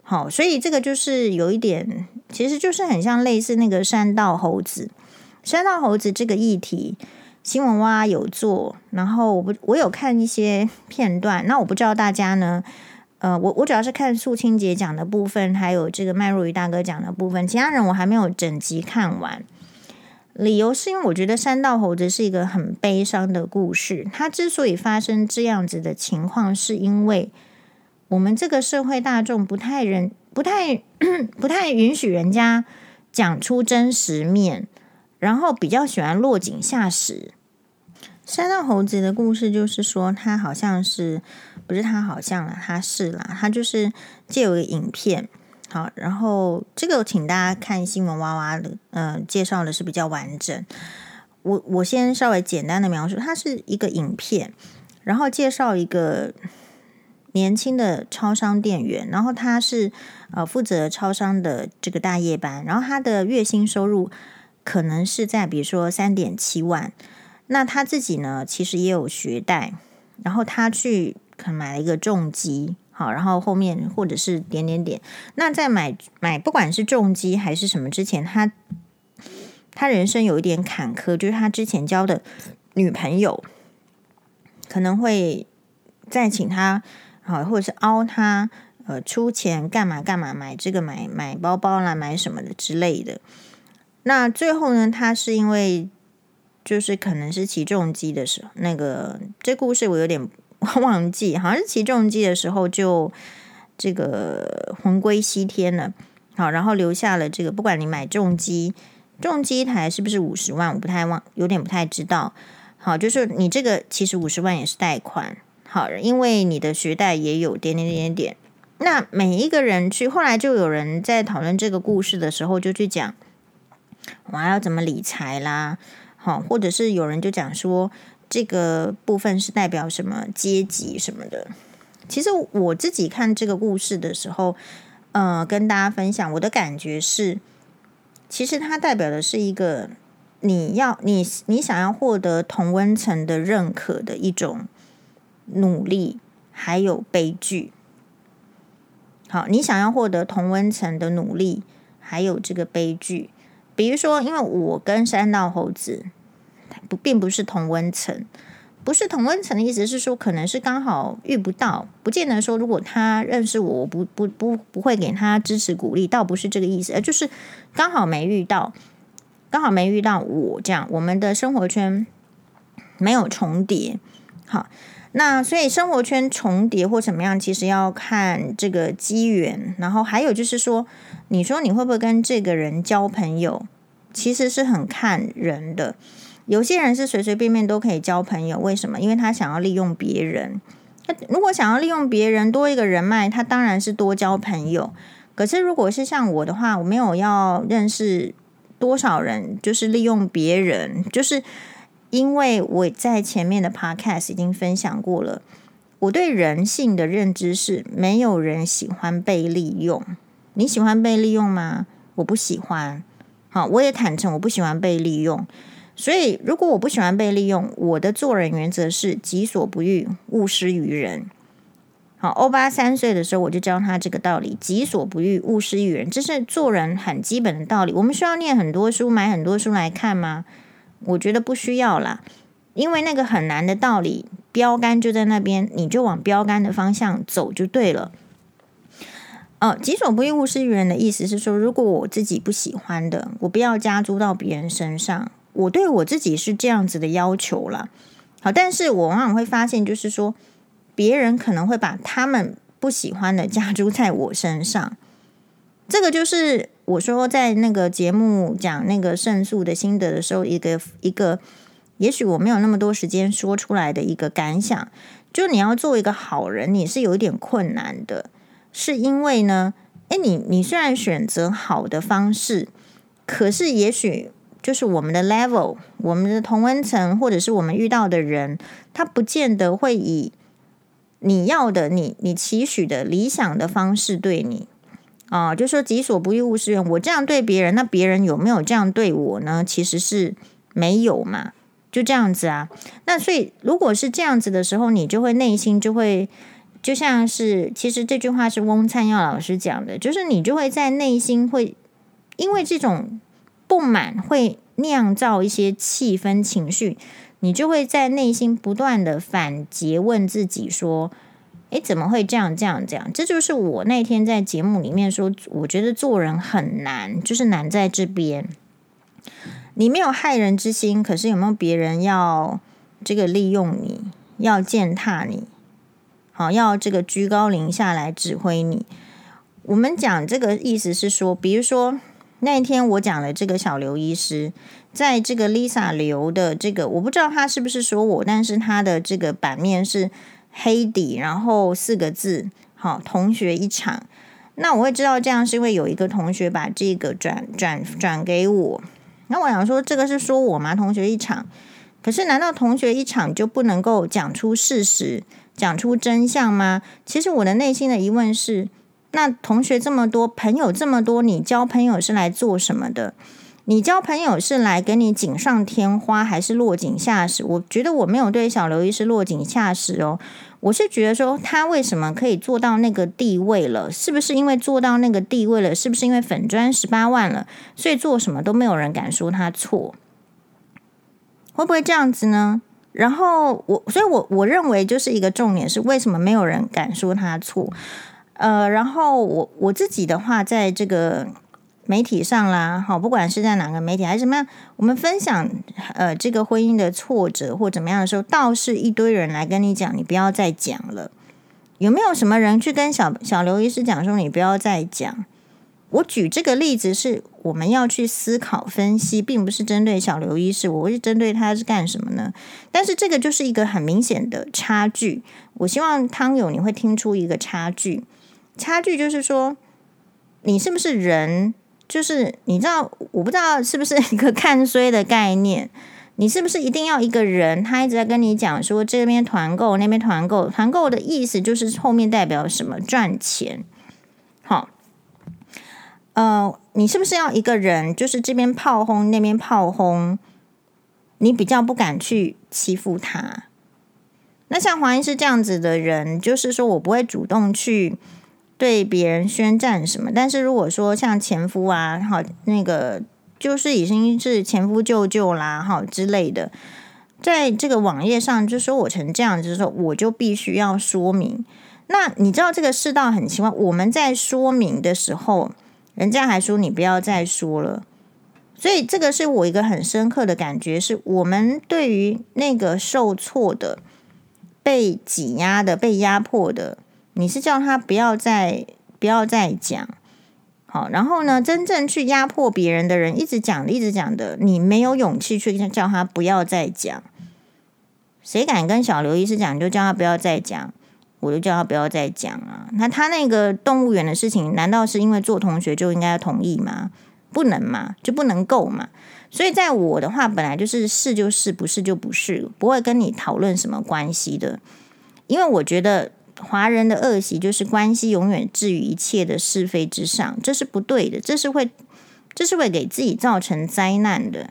好，所以这个就是有一点，其实就是很像类似那个山道猴子。山道猴子这个议题，新闻哇有做，然后我不我有看一些片段，那我不知道大家呢。呃，我我主要是看素清姐讲的部分，还有这个麦若愚大哥讲的部分，其他人我还没有整集看完。理由是因为我觉得山道猴子是一个很悲伤的故事。它之所以发生这样子的情况，是因为我们这个社会大众不太人不太 不太允许人家讲出真实面，然后比较喜欢落井下石。山道猴子的故事就是说，他好像是。不是他好像啦，他是啦，他就是借有个影片，好，然后这个请大家看新闻哇哇的，呃，介绍的是比较完整。我我先稍微简单的描述，它是一个影片，然后介绍一个年轻的超商店员，然后他是呃负责超商的这个大夜班，然后他的月薪收入可能是在比如说三点七万，那他自己呢其实也有学贷，然后他去。可能买了一个重机，好，然后后面或者是点点点。那在买买不管是重机还是什么之前，他他人生有一点坎坷，就是他之前交的女朋友可能会再请他，好，或者是凹他，呃，出钱干嘛干嘛买这个买买包包啦，买什么的之类的。那最后呢，他是因为就是可能是骑重机的时候，那个这故事我有点。忘记好像是骑重机的时候就这个魂归西天了，好，然后留下了这个，不管你买重机重机台是不是五十万？我不太忘，有点不太知道。好，就是你这个其实五十万也是贷款，好，因为你的学贷也有点点点点。那每一个人去，后来就有人在讨论这个故事的时候，就去讲我要怎么理财啦，好，或者是有人就讲说这个部分是代表什么阶级什么的。其实我自己看这个故事的时候，呃，跟大家分享我的感觉是，其实它代表的是一个你要你你想要获得同温层的认可的一种努力，还有悲剧。好，你想要获得同温层的努力，还有这个悲剧。比如说，因为我跟山道猴子不并不是同温层，不是同温层的意思是说，可能是刚好遇不到，不见得说如果他认识我，我不不不不会给他支持鼓励，倒不是这个意思，而就是刚好没遇到，刚好没遇到我这样，我们的生活圈没有重叠。好。那所以生活圈重叠或怎么样，其实要看这个机缘。然后还有就是说，你说你会不会跟这个人交朋友，其实是很看人的。有些人是随随便便都可以交朋友，为什么？因为他想要利用别人。他如果想要利用别人多一个人脉，他当然是多交朋友。可是如果是像我的话，我没有要认识多少人，就是利用别人，就是。因为我在前面的 podcast 已经分享过了，我对人性的认知是没有人喜欢被利用。你喜欢被利用吗？我不喜欢。好，我也坦诚我不喜欢被利用。所以，如果我不喜欢被利用，我的做人原则是己所不欲，勿施于人。好，欧巴三岁的时候我就教他这个道理：己所不欲，勿施于人。这是做人很基本的道理。我们需要念很多书，买很多书来看吗？我觉得不需要啦，因为那个很难的道理，标杆就在那边，你就往标杆的方向走就对了。哦，己所不欲，勿施于人的意思是说，如果我自己不喜欢的，我不要加诸到别人身上。我对我自己是这样子的要求啦。好，但是我往往会发现，就是说，别人可能会把他们不喜欢的加诸在我身上。这个就是我说在那个节目讲那个胜诉的心得的时候，一个一个，也许我没有那么多时间说出来的一个感想，就你要做一个好人，你是有一点困难的，是因为呢，诶，你你虽然选择好的方式，可是也许就是我们的 level，我们的同温层，或者是我们遇到的人，他不见得会以你要的、你你期许的理想的方式对你。啊、就说己所不欲，勿施于人。我这样对别人，那别人有没有这样对我呢？其实是没有嘛，就这样子啊。那所以，如果是这样子的时候，你就会内心就会就像是，其实这句话是翁灿耀老师讲的，就是你就会在内心会因为这种不满会酿造一些气氛情绪，你就会在内心不断的反诘问自己说。诶，怎么会这样？这样这样，这就是我那天在节目里面说，我觉得做人很难，就是难在这边。你没有害人之心，可是有没有别人要这个利用你，要践踏你，好，要这个居高临下来指挥你？我们讲这个意思是说，比如说那天我讲了这个小刘医师，在这个 Lisa 刘的这个，我不知道他是不是说我，但是他的这个版面是。黑底，然后四个字，好，同学一场。那我会知道这样是因为有一个同学把这个转转转给我。那我想说，这个是说我吗？同学一场，可是难道同学一场就不能够讲出事实，讲出真相吗？其实我的内心的疑问是：那同学这么多，朋友这么多，你交朋友是来做什么的？你交朋友是来给你锦上添花，还是落井下石？我觉得我没有对小刘医师落井下石哦。我是觉得说，他为什么可以做到那个地位了？是不是因为做到那个地位了？是不是因为粉砖十八万了？所以做什么都没有人敢说他错？会不会这样子呢？然后我，所以我我认为就是一个重点是，为什么没有人敢说他错？呃，然后我我自己的话，在这个。媒体上啦，好，不管是在哪个媒体还是怎么样，我们分享呃这个婚姻的挫折或怎么样的时候，倒是一堆人来跟你讲，你不要再讲了。有没有什么人去跟小小刘医师讲说，你不要再讲？我举这个例子是，我们要去思考分析，并不是针对小刘医师，我会针对他是干什么呢？但是这个就是一个很明显的差距。我希望汤友你会听出一个差距，差距就是说，你是不是人？就是你知道，我不知道是不是一个看衰的概念。你是不是一定要一个人？他一直在跟你讲说，这边团购，那边团购。团购的意思就是后面代表什么？赚钱。好，呃，你是不是要一个人？就是这边炮轰，那边炮轰，你比较不敢去欺负他。那像黄医师这样子的人，就是说我不会主动去对别人宣战什么。但是如果说像前夫啊，好那个。就是已经是前夫舅舅啦，哈之类的，在这个网页上就说我成这样，就是说我就必须要说明。那你知道这个世道很奇怪，我们在说明的时候，人家还说你不要再说了。所以这个是我一个很深刻的感觉，是我们对于那个受挫的、被挤压的、被压迫的，你是叫他不要再不要再讲。好，然后呢，真正去压迫别人的人，一直讲，一直讲的，你没有勇气去叫他不要再讲。谁敢跟小刘医师讲，就叫他不要再讲，我就叫他不要再讲啊。那他那个动物园的事情，难道是因为做同学就应该同意吗？不能嘛，就不能够嘛。所以在我的话，本来就是是就是，不是就不是，不会跟你讨论什么关系的，因为我觉得。华人的恶习就是关系永远置于一切的是非之上，这是不对的，这是会，这是会给自己造成灾难的。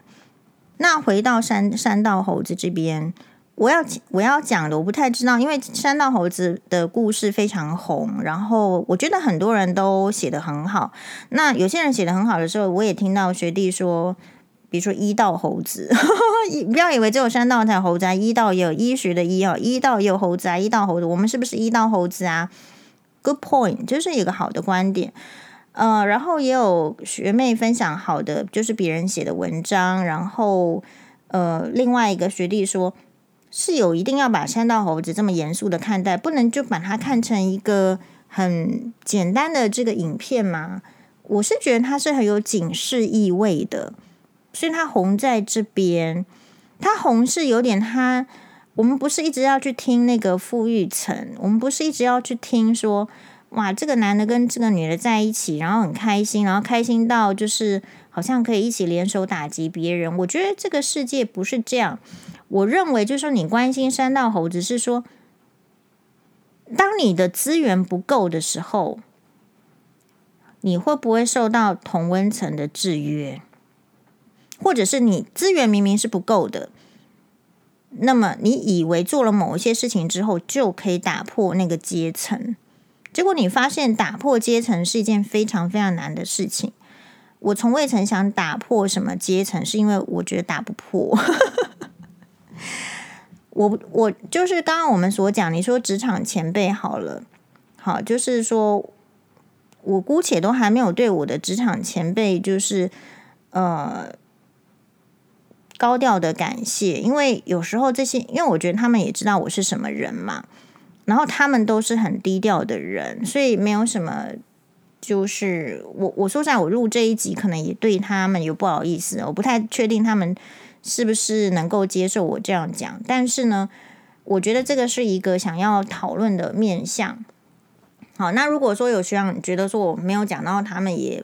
那回到山山道猴子这边，我要我要讲的，我不太知道，因为山道猴子的故事非常红，然后我觉得很多人都写得很好。那有些人写得很好的时候，我也听到学弟说。比如说医道猴子，不要以为只有山道才有猴子啊，医道也有医学的医啊，医道也有猴子啊，医道猴子，我们是不是医道猴子啊？Good point，就是一个好的观点。呃，然后也有学妹分享好的，就是别人写的文章，然后呃，另外一个学弟说，是有一定要把山道猴子这么严肃的看待，不能就把它看成一个很简单的这个影片吗？我是觉得它是很有警示意味的。所以它红在这边，它红是有点它。我们不是一直要去听那个傅育岑，我们不是一直要去听说，哇，这个男的跟这个女的在一起，然后很开心，然后开心到就是好像可以一起联手打击别人。我觉得这个世界不是这样。我认为就是说，你关心山道猴子是说，当你的资源不够的时候，你会不会受到同温层的制约？或者是你资源明明是不够的，那么你以为做了某一些事情之后就可以打破那个阶层，结果你发现打破阶层是一件非常非常难的事情。我从未曾想打破什么阶层，是因为我觉得打不破。我我就是刚刚我们所讲，你说职场前辈好了，好，就是说我姑且都还没有对我的职场前辈，就是呃。高调的感谢，因为有时候这些，因为我觉得他们也知道我是什么人嘛，然后他们都是很低调的人，所以没有什么。就是我我说实在，我录这一集可能也对他们有不好意思，我不太确定他们是不是能够接受我这样讲。但是呢，我觉得这个是一个想要讨论的面向。好，那如果说有学长觉得说我没有讲到，他们也。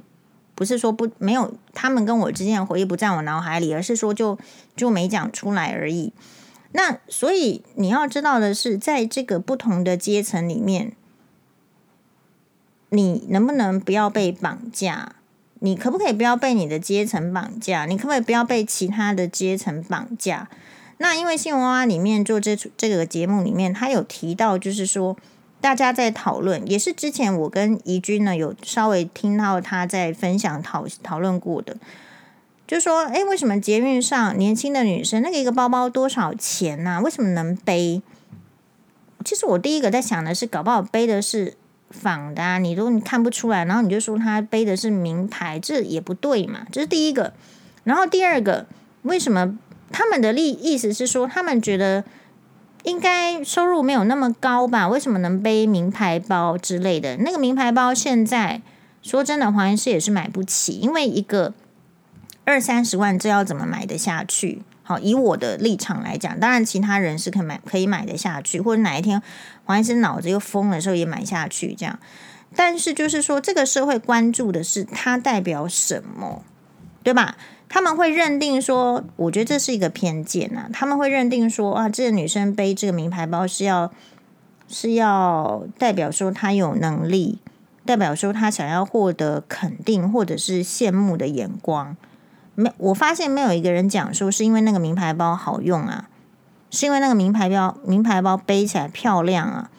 不是说不没有，他们跟我之间的回忆不在我脑海里，而是说就就没讲出来而已。那所以你要知道的是，在这个不同的阶层里面，你能不能不要被绑架？你可不可以不要被你的阶层绑架？你可不可以不要被其他的阶层绑架？那因为新闻娃娃里面做这这个节目里面，他有提到，就是说。大家在讨论，也是之前我跟怡君呢有稍微听到他在分享讨讨论过的，就说，诶，为什么捷运上年轻的女生那个一个包包多少钱呢？为什么能背？其实我第一个在想的是，搞不好背的是仿的啊，你都你看不出来，然后你就说他背的是名牌，这也不对嘛。这是第一个。然后第二个，为什么他们的意意思是说，他们觉得。应该收入没有那么高吧？为什么能背名牌包之类的？那个名牌包现在说真的，黄医师也是买不起，因为一个二三十万，这要怎么买得下去？好，以我的立场来讲，当然其他人是可买可以买得下去，或者哪一天黄医师脑子又疯的时候也买下去这样。但是就是说，这个社会关注的是它代表什么，对吧？他们会认定说，我觉得这是一个偏见啊。他们会认定说，啊，这个女生背这个名牌包是要是要代表说她有能力。代表说她想要获得肯定或者是羡慕的眼光，没，我发现没有一个人讲说是因为那个名牌包好用啊，是因为那个名牌包名牌包背起来漂亮啊，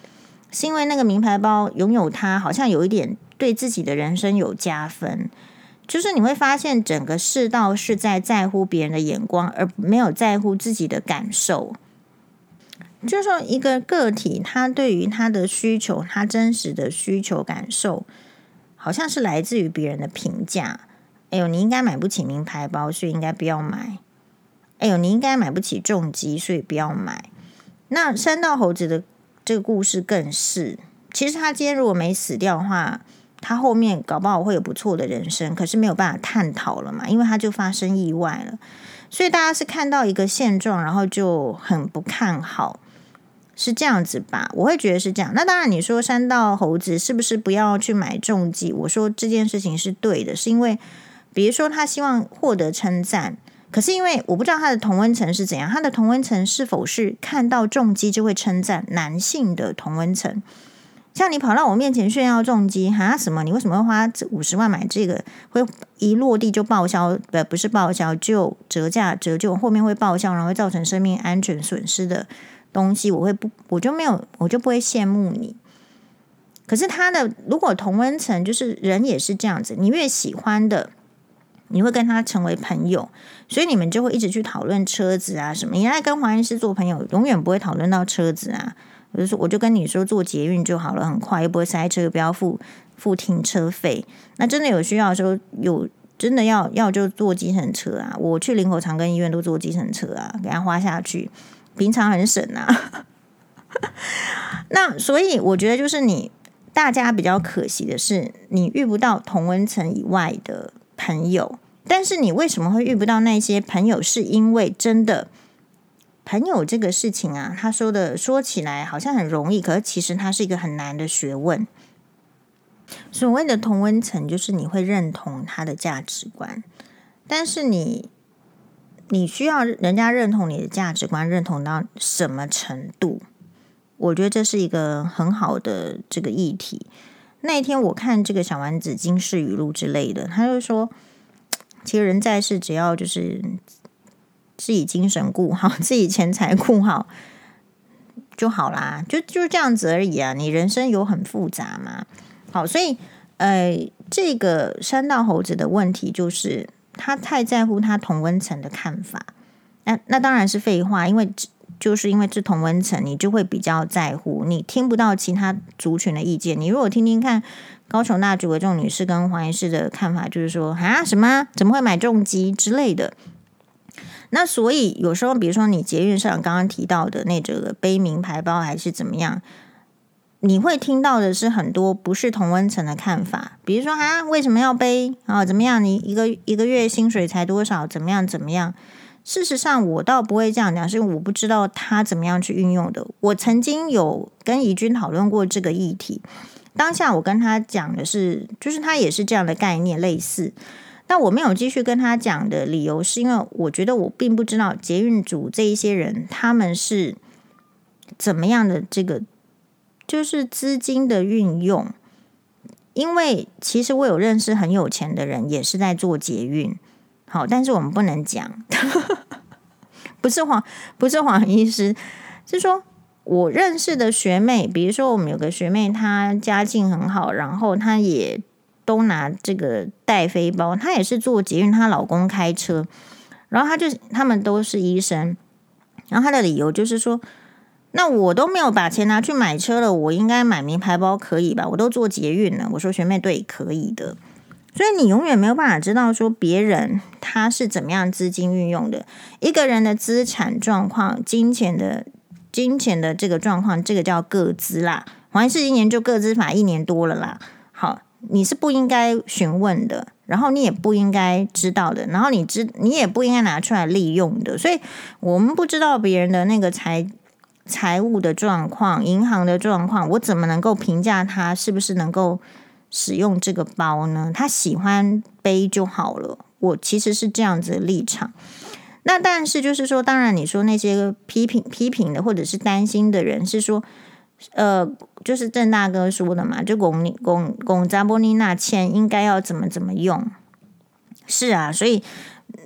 是因为那个名牌包拥有它好像有一点对自己的人生有加分，就是你会发现整个世道是在在乎别人的眼光，而没有在乎自己的感受。就是说，一个个体他对于他的需求，他真实的需求感受，好像是来自于别人的评价。哎呦，你应该买不起名牌包，所以应该不要买。哎呦，你应该买不起重机，所以不要买。那山道猴子的这个故事更是，其实他今天如果没死掉的话，他后面搞不好会有不错的人生，可是没有办法探讨了嘛，因为他就发生意外了。所以大家是看到一个现状，然后就很不看好。是这样子吧，我会觉得是这样。那当然，你说山道猴子是不是不要去买重机？我说这件事情是对的，是因为比如说他希望获得称赞，可是因为我不知道他的同温层是怎样，他的同温层是否是看到重机就会称赞男性的同温层？像你跑到我面前炫耀重机，哈什么？你为什么会花五十万买这个？会一落地就报销？不，不是报销，就折价折旧，后面会报销，然后会造成生命安全损失的。东西我会不，我就没有，我就不会羡慕你。可是他的如果同温层就是人也是这样子，你越喜欢的，你会跟他成为朋友，所以你们就会一直去讨论车子啊什么。你爱跟黄医师做朋友，永远不会讨论到车子啊。我就说，我就跟你说坐捷运就好了，很快又不会塞车，又不要付付停车费。那真的有需要的时候，有真的要要就坐计程车啊。我去林口长庚医院都坐计程车啊，给他花下去。平常很省啊，那所以我觉得就是你大家比较可惜的是，你遇不到同温层以外的朋友。但是你为什么会遇不到那些朋友？是因为真的朋友这个事情啊，他说的说起来好像很容易，可是其实它是一个很难的学问。所谓的同温层，就是你会认同他的价值观，但是你。你需要人家认同你的价值观，认同到什么程度？我觉得这是一个很好的这个议题。那一天我看这个小丸子金氏语录之类的，他就说，其实人在世只要就是自己精神顾好，自己钱财顾好就好啦，就就是这样子而已啊。你人生有很复杂吗？好，所以呃，这个山道猴子的问题就是。他太在乎他同温层的看法，那那当然是废话，因为就是因为这同温层，你就会比较在乎，你听不到其他族群的意见。你如果听听看高雄那几位这种女士跟黄医师的看法，就是说啊什么怎么会买重疾之类的。那所以有时候，比如说你捷运上刚刚提到的那这个背名牌包还是怎么样。你会听到的是很多不是同温层的看法，比如说啊，为什么要背啊？怎么样？你一个一个月薪水才多少？怎么样？怎么样？事实上，我倒不会这样讲，是因为我不知道他怎么样去运用的。我曾经有跟怡君讨论过这个议题，当下我跟他讲的是，就是他也是这样的概念类似，但我没有继续跟他讲的理由，是因为我觉得我并不知道捷运组这一些人他们是怎么样的这个。就是资金的运用，因为其实我有认识很有钱的人，也是在做捷运。好，但是我们不能讲，不是黄，不是黄医师，是说我认识的学妹，比如说我们有个学妹，她家境很好，然后她也都拿这个带飞包，她也是做捷运，她老公开车，然后她就他们都是医生，然后她的理由就是说。那我都没有把钱拿去买车了，我应该买名牌包可以吧？我都坐捷运了。我说学妹，对，可以的。所以你永远没有办法知道说别人他是怎么样资金运用的。一个人的资产状况、金钱的金钱的这个状况，这个叫个资啦。黄医师今年就个资法一年多了啦。好，你是不应该询问的，然后你也不应该知道的，然后你知你也不应该拿出来利用的。所以，我们不知道别人的那个财财务的状况、银行的状况，我怎么能够评价他是不是能够使用这个包呢？他喜欢背就好了。我其实是这样子的立场。那但是就是说，当然你说那些批评批评的或者是担心的人是说。呃，就是郑大哥说的嘛，就龚龚龚扎波尼娜钱应该要怎么怎么用？是啊，所以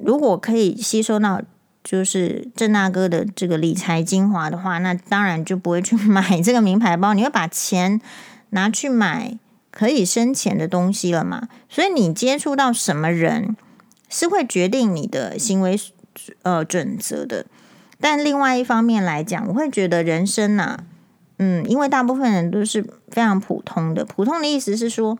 如果可以吸收到就是郑大哥的这个理财精华的话，那当然就不会去 买这个名牌包，你会把钱拿去买可以生钱的东西了嘛？所以你接触到什么人是会决定你的行为呃准则的。但另外一方面来讲，我会觉得人生呐、嗯，因为大部分人都是非常普通的。普通的意思是说，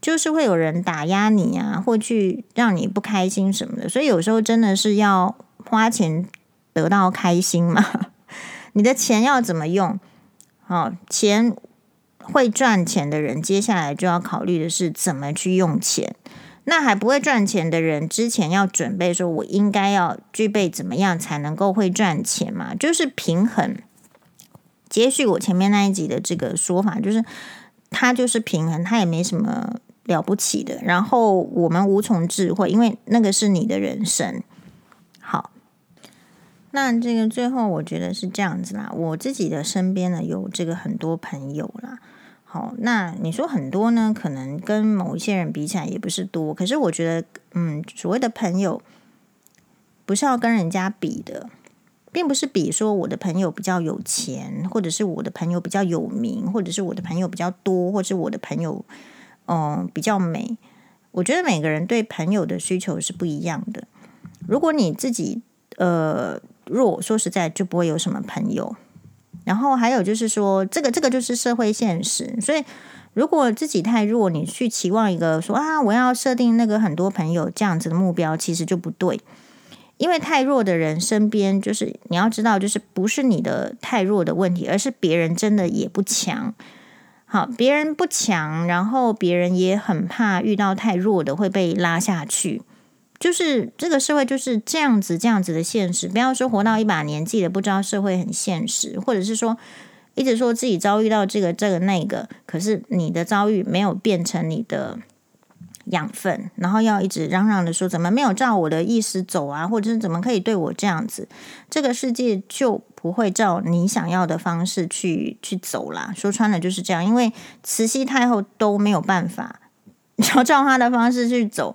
就是会有人打压你啊，或去让你不开心什么的。所以有时候真的是要花钱得到开心嘛。你的钱要怎么用？好，钱会赚钱的人，接下来就要考虑的是怎么去用钱。那还不会赚钱的人，之前要准备说，我应该要具备怎么样才能够会赚钱嘛？就是平衡。接续我前面那一集的这个说法，就是他就是平衡，他也没什么了不起的。然后我们无从智慧，因为那个是你的人生。好，那这个最后我觉得是这样子啦。我自己的身边呢，有这个很多朋友啦。好，那你说很多呢，可能跟某一些人比起来也不是多。可是我觉得，嗯，所谓的朋友，不是要跟人家比的。并不是比说我的朋友比较有钱，或者是我的朋友比较有名，或者是我的朋友比较多，或者是我的朋友嗯比较美。我觉得每个人对朋友的需求是不一样的。如果你自己呃弱，说实在就不会有什么朋友。然后还有就是说，这个这个就是社会现实。所以如果自己太弱，你去期望一个说啊，我要设定那个很多朋友这样子的目标，其实就不对。因为太弱的人身边，就是你要知道，就是不是你的太弱的问题，而是别人真的也不强。好，别人不强，然后别人也很怕遇到太弱的会被拉下去。就是这个社会就是这样子，这样子的现实。不要说活到一把年纪了，不知道社会很现实，或者是说一直说自己遭遇到这个这个那个，可是你的遭遇没有变成你的。养分，然后要一直嚷嚷的说，怎么没有照我的意思走啊？或者是怎么可以对我这样子？这个世界就不会照你想要的方式去去走啦。说穿了就是这样，因为慈禧太后都没有办法，要照她的方式去走，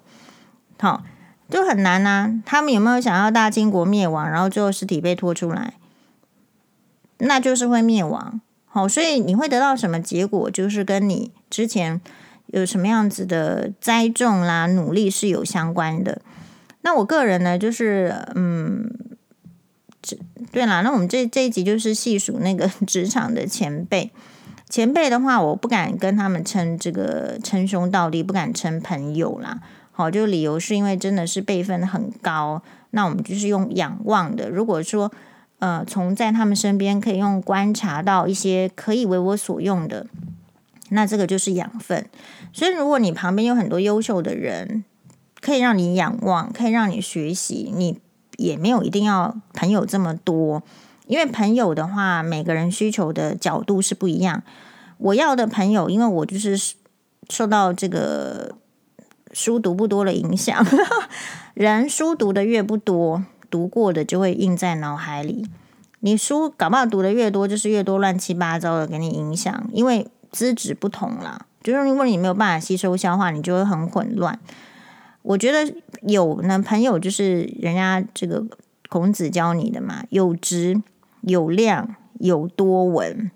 好，就很难呐。他们有没有想要大清国灭亡，然后最后尸体被拖出来，那就是会灭亡。好，所以你会得到什么结果？就是跟你之前。有什么样子的栽种啦、努力是有相关的。那我个人呢，就是嗯，这对啦。那我们这这一集就是细数那个 职场的前辈。前辈的话，我不敢跟他们称这个称兄道弟，不敢称朋友啦。好，就理由是因为真的是辈分很高。那我们就是用仰望的。如果说呃，从在他们身边可以用观察到一些可以为我所用的。那这个就是养分，所以如果你旁边有很多优秀的人，可以让你仰望，可以让你学习，你也没有一定要朋友这么多，因为朋友的话，每个人需求的角度是不一样。我要的朋友，因为我就是受到这个书读不多的影响，人书读的越不多，读过的就会印在脑海里。你书搞不好读的越多，就是越多乱七八糟的给你影响，因为。资质不同啦，就是如果你没有办法吸收消化，你就会很混乱。我觉得有呢，朋友就是人家这个孔子教你的嘛，有直、有量、有多闻。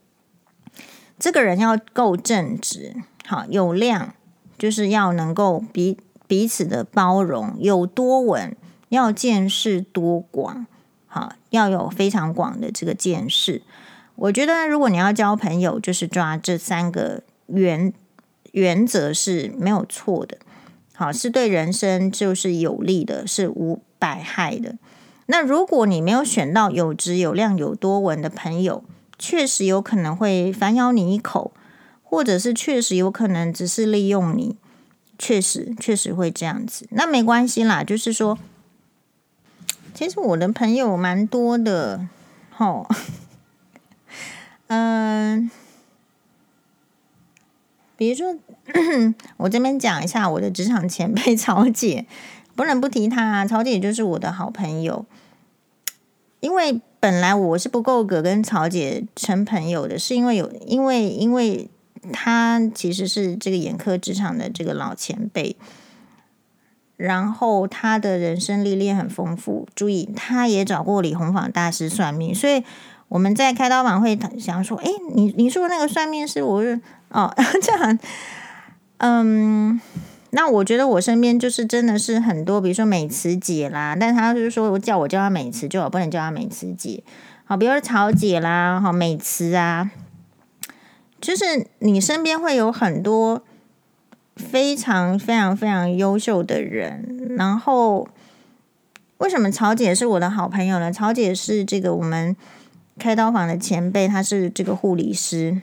这个人要够正直，好，有量就是要能够彼彼此的包容，有多闻要见识多广，好，要有非常广的这个见识。我觉得，如果你要交朋友，就是抓这三个原原则是没有错的。好，是对人生就是有利的，是无百害的。那如果你没有选到有质有量有多文的朋友，确实有可能会反咬你一口，或者是确实有可能只是利用你，确实确实会这样子。那没关系啦，就是说，其实我的朋友蛮多的，吼，嗯、比如说 我这边讲一下我的职场前辈曹姐，不能不提她啊，曹姐就是我的好朋友，因为本来我是不够格跟曹姐成朋友的，是因为有因为因为。她其实是这个眼科职场的这个老前辈，然后她的人生历练很丰富。注意，她也找过李弘法大师算命，所以我们在开刀晚会想说：“哎，你你说那个算命师，我是哦 这样。”嗯，那我觉得我身边就是真的是很多，比如说美慈姐啦，但他就是说我叫我叫他美慈就好，不能叫他美慈姐。好，比如说曹姐啦，好美慈啊。就是你身边会有很多非常非常非常优秀的人，然后为什么曹姐是我的好朋友呢？曹姐是这个我们开刀房的前辈，她是这个护理师，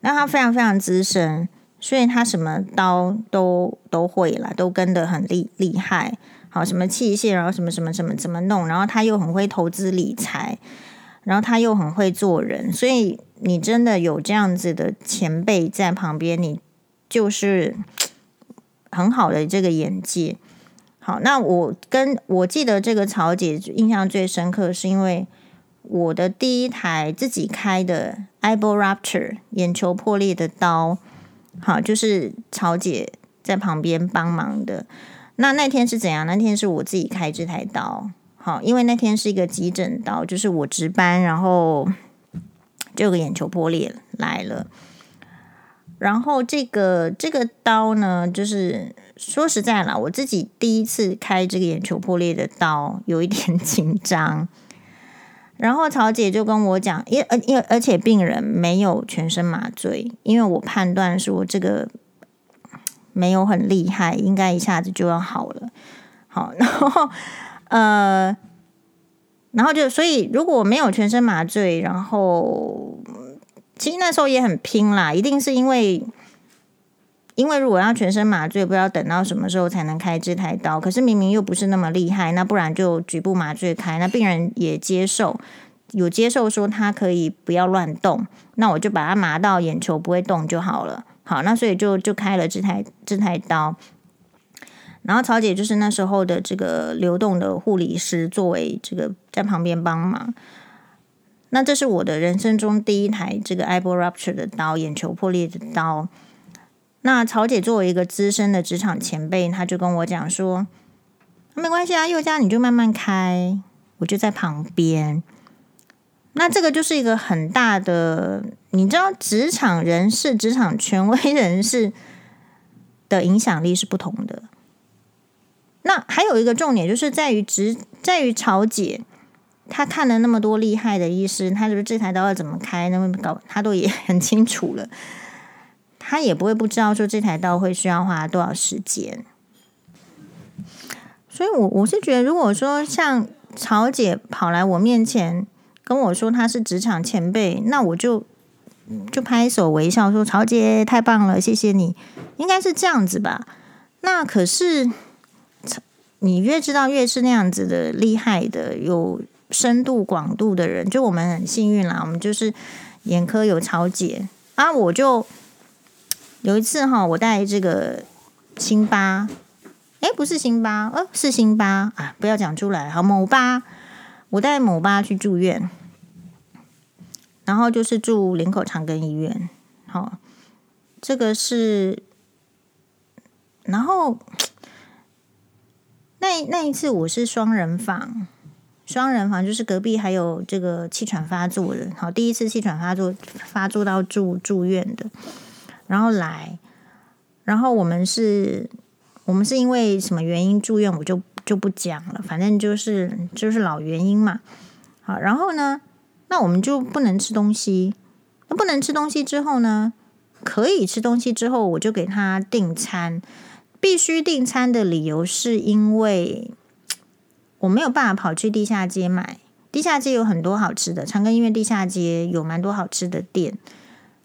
那他非常非常资深，所以他什么刀都都会了，都跟得很厉厉害。好，什么器械，然后什么什么什么怎么弄，然后他又很会投资理财。然后他又很会做人，所以你真的有这样子的前辈在旁边，你就是很好的这个眼界。好，那我跟我记得这个曹姐印象最深刻，是因为我的第一台自己开的 eyeball rupture 眼球破裂的刀，好，就是曹姐在旁边帮忙的。那那天是怎样？那天是我自己开这台刀。好，因为那天是一个急诊刀，就是我值班，然后就有个眼球破裂来了。然后这个这个刀呢，就是说实在啦，我自己第一次开这个眼球破裂的刀，有一点紧张。然后曹姐就跟我讲，因而因而且病人没有全身麻醉，因为我判断说这个没有很厉害，应该一下子就要好了。好，然后。呃，然后就所以如果没有全身麻醉，然后其实那时候也很拼啦，一定是因为因为如果要全身麻醉，不知道等到什么时候才能开这台刀。可是明明又不是那么厉害，那不然就局部麻醉开，那病人也接受，有接受说他可以不要乱动，那我就把它麻到眼球不会动就好了。好，那所以就就开了这台这台刀。然后曹姐就是那时候的这个流动的护理师，作为这个在旁边帮忙。那这是我的人生中第一台这个 eyeball rupture 的刀，眼球破裂的刀。那曹姐作为一个资深的职场前辈，她就跟我讲说：“没关系啊，宥嘉你就慢慢开，我就在旁边。”那这个就是一个很大的，你知道，职场人士、职场权威人士的影响力是不同的。那还有一个重点，就是在于职，在于曹姐，她看了那么多厉害的医师，她就是这台刀要怎么开，那么搞，她都也 很清楚了。他也不会不知道说这台刀会需要花多少时间。所以，我我是觉得，如果说像曹姐跑来我面前跟我说她是职场前辈，那我就就拍手微笑说：“曹姐太棒了，谢谢你。”应该是这样子吧？那可是。你越知道越是那样子的厉害的有深度广度的人，就我们很幸运啦。我们就是眼科有曹姐啊，我就有一次哈，我带这个辛巴，诶，不是辛巴，呃，是辛巴啊，不要讲出来，好，某巴，我带某巴去住院，然后就是住林口长庚医院，好，这个是，然后。那那一次我是双人房，双人房就是隔壁还有这个气喘发作的，好，第一次气喘发作发作到住住院的，然后来，然后我们是，我们是因为什么原因住院，我就就不讲了，反正就是就是老原因嘛，好，然后呢，那我们就不能吃东西，那不能吃东西之后呢，可以吃东西之后，我就给他订餐。必须订餐的理由是因为我没有办法跑去地下街买，地下街有很多好吃的，长庚医院地下街有蛮多好吃的店，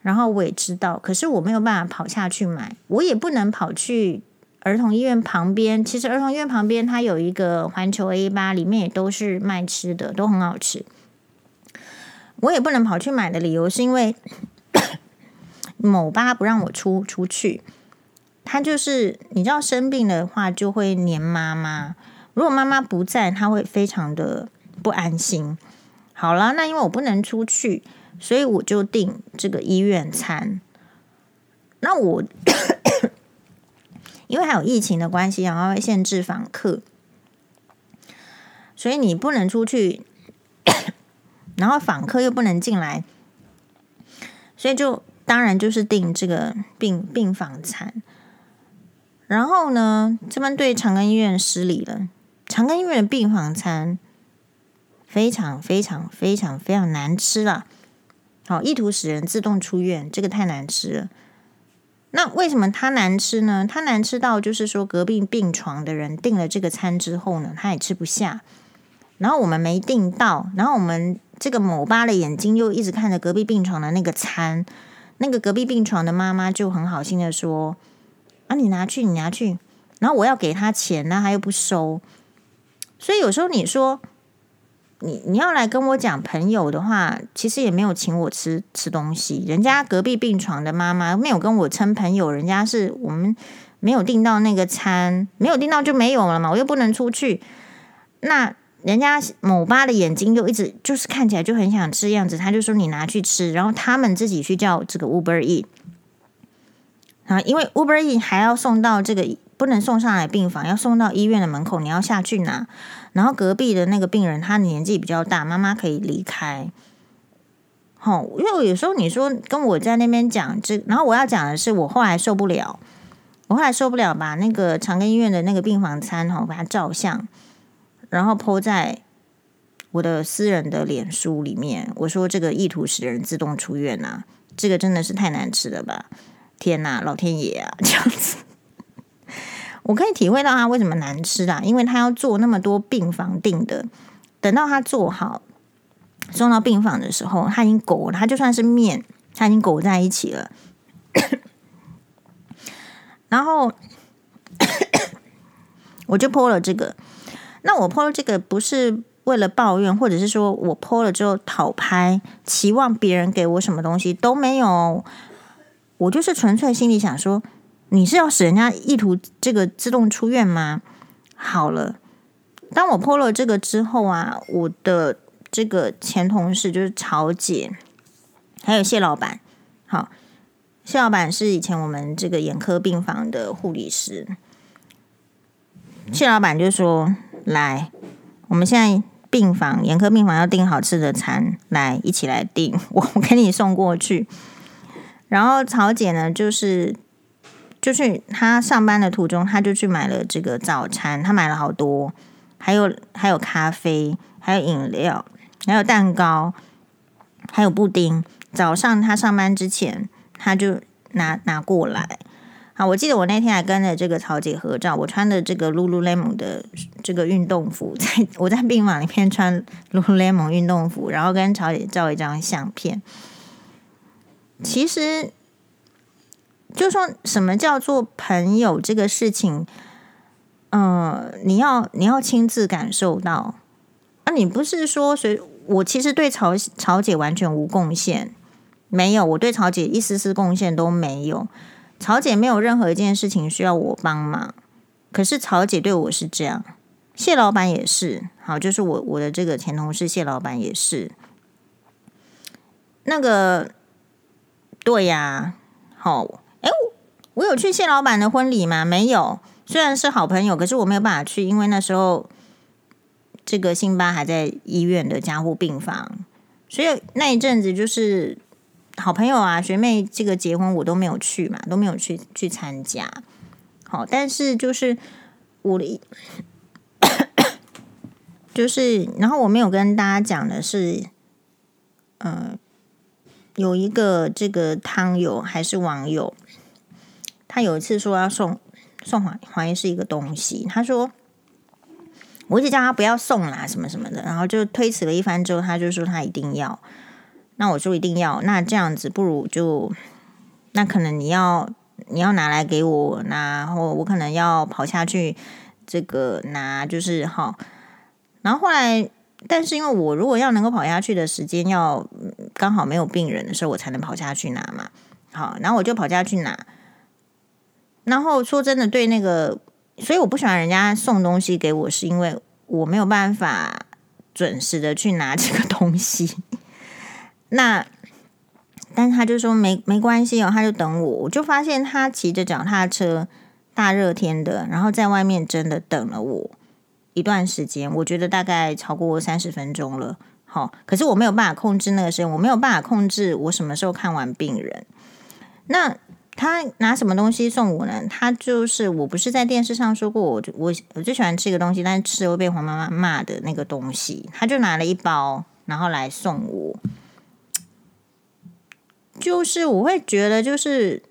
然后我也知道，可是我没有办法跑下去买，我也不能跑去儿童医院旁边。其实儿童医院旁边它有一个环球 A 八，里面也都是卖吃的，都很好吃。我也不能跑去买的理由是因为 某八不让我出出去。他就是你知道生病的话就会黏妈妈，如果妈妈不在，他会非常的不安心。好了，那因为我不能出去，所以我就订这个医院餐。那我 因为还有疫情的关系，然后会限制访客，所以你不能出去。然后访客又不能进来，所以就当然就是订这个病病房餐。然后呢，这边对长庚医院失礼了。长庚医院的病房餐非常非常非常非常难吃了。好，意图使人自动出院，这个太难吃了。那为什么它难吃呢？它难吃到就是说，隔壁病床的人订了这个餐之后呢，他也吃不下。然后我们没订到，然后我们。这个某八的眼睛又一直看着隔壁病床的那个餐，那个隔壁病床的妈妈就很好心的说：“啊，你拿去，你拿去。”然后我要给他钱，那他又不收。所以有时候你说你你要来跟我讲朋友的话，其实也没有请我吃吃东西。人家隔壁病床的妈妈没有跟我称朋友，人家是我们没有订到那个餐，没有订到就没有了嘛，我又不能出去。那。人家某八的眼睛就一直就是看起来就很想吃样子，他就说你拿去吃，然后他们自己去叫这个 Uber E 啊，因为 Uber E 还要送到这个不能送上来病房，要送到医院的门口，你要下去拿。然后隔壁的那个病人他年纪比较大，妈妈可以离开。吼，因为有时候你说跟我在那边讲这，然后我要讲的是我后来受不了，我后来受不了，把那个长庚医院的那个病房餐哈，把它照相。然后铺在我的私人的脸书里面，我说这个意图使人自动出院啊，这个真的是太难吃了吧！天呐，老天爷啊，这样子，我可以体会到他为什么难吃啦，因为他要做那么多病房订的，等到他做好送到病房的时候，他已经裹了，他就算是面，他已经裹在一起了。然后我就泼了这个。那我泼了这个不是为了抱怨，或者是说我泼了之后讨拍，期望别人给我什么东西都没有。我就是纯粹心里想说，你是要使人家意图这个自动出院吗？好了，当我破了这个之后啊，我的这个前同事就是曹姐，还有谢老板，好，谢老板是以前我们这个眼科病房的护理师，谢老板就说。来，我们现在病房眼科病房要订好吃的餐，来一起来订，我给你送过去。然后曹姐呢，就是就去她上班的途中，她就去买了这个早餐，她买了好多，还有还有咖啡，还有饮料，还有蛋糕，还有布丁。早上她上班之前，她就拿拿过来。好，我记得我那天还跟着这个曹姐合照，我穿的这个 Lululemon 的这个运动服，在我在病房里面穿 Lululemon 运动服，然后跟曹姐照一张相片。其实，就说什么叫做朋友这个事情，嗯、呃，你要你要亲自感受到啊，你不是说谁？我其实对曹曹姐完全无贡献，没有，我对曹姐一丝丝贡献都没有。曹姐没有任何一件事情需要我帮忙，可是曹姐对我是这样，谢老板也是，好，就是我我的这个前同事谢老板也是，那个对呀，好，哎，我有去谢老板的婚礼吗？没有，虽然是好朋友，可是我没有办法去，因为那时候这个辛巴还在医院的加护病房，所以那一阵子就是。好朋友啊，学妹，这个结婚我都没有去嘛，都没有去去参加。好，但是就是我的，就是然后我没有跟大家讲的是，呃，有一个这个汤友还是网友，他有一次说要送送黄黄医师一个东西，他说我一直叫他不要送啦，什么什么的，然后就推辞了一番之后，他就说他一定要。那我说一定要，那这样子不如就，那可能你要你要拿来给我，然后我可能要跑下去这个拿，就是哈。然后后来，但是因为我如果要能够跑下去的时间要刚好没有病人的时候，我才能跑下去拿嘛。好，然后我就跑下去拿。然后说真的，对那个，所以我不喜欢人家送东西给我，是因为我没有办法准时的去拿 这个东西。那，但是他就说没没关系哦，他就等我。我就发现他骑着脚踏车，大热天的，然后在外面真的等了我一段时间。我觉得大概超过三十分钟了。好，可是我没有办法控制那个时间，我没有办法控制我什么时候看完病人。那他拿什么东西送我呢？他就是我不是在电视上说过我，我我最喜欢吃一个东西，但是吃了会被黄妈妈骂的那个东西。他就拿了一包，然后来送我。就是我会觉得，就是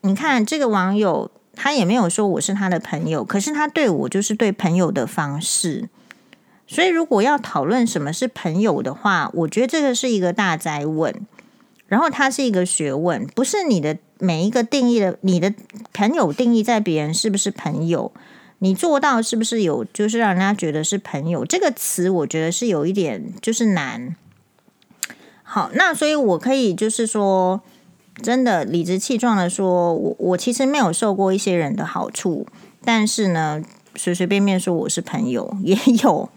你看这个网友，他也没有说我是他的朋友，可是他对我就是对朋友的方式。所以如果要讨论什么是朋友的话，我觉得这个是一个大哉问，然后它是一个学问，不是你的每一个定义的，你的朋友定义在别人是不是朋友，你做到是不是有，就是让人家觉得是朋友这个词，我觉得是有一点就是难。好，那所以我可以就是说，真的理直气壮的说，我我其实没有受过一些人的好处，但是呢，随随便便说我是朋友也有。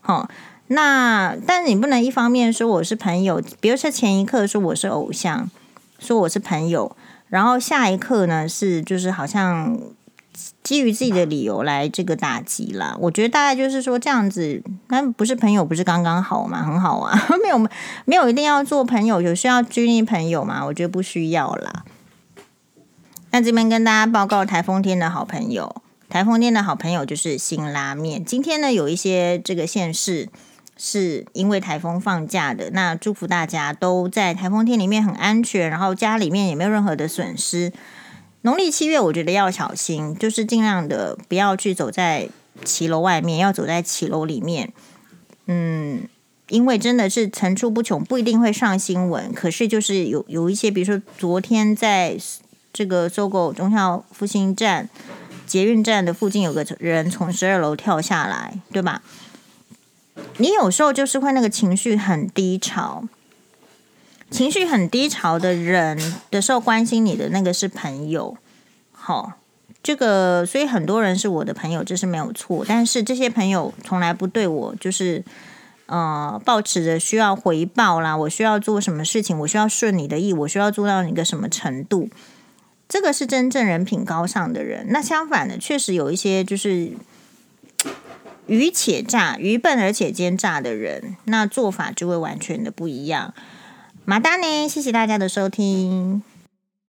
好，那但是你不能一方面说我是朋友，比如说前一刻说我是偶像，说我是朋友，然后下一刻呢是就是好像。基于自己的理由来这个打击啦，我觉得大概就是说这样子，那不是朋友不是刚刚好吗？很好啊，没有没有一定要做朋友，有需要拘泥朋友吗？我觉得不需要啦。那这边跟大家报告台风天的好朋友，台风天的好朋友就是辛拉面。今天呢，有一些这个县市是因为台风放假的，那祝福大家都在台风天里面很安全，然后家里面也没有任何的损失。农历七月，我觉得要小心，就是尽量的不要去走在骑楼外面，要走在骑楼里面。嗯，因为真的是层出不穷，不一定会上新闻。可是就是有有一些，比如说昨天在这个搜狗中校复兴站捷运站的附近，有个人从十二楼跳下来，对吧？你有时候就是会那个情绪很低潮。情绪很低潮的人的时候，关心你的那个是朋友，好，这个所以很多人是我的朋友，这是没有错。但是这些朋友从来不对我就是呃，抱持着需要回报啦，我需要做什么事情，我需要顺你的意，我需要做到一个什么程度，这个是真正人品高尚的人。那相反的，确实有一些就是愚且诈、愚笨而且奸诈的人，那做法就会完全的不一样。马达呢？谢谢大家的收听。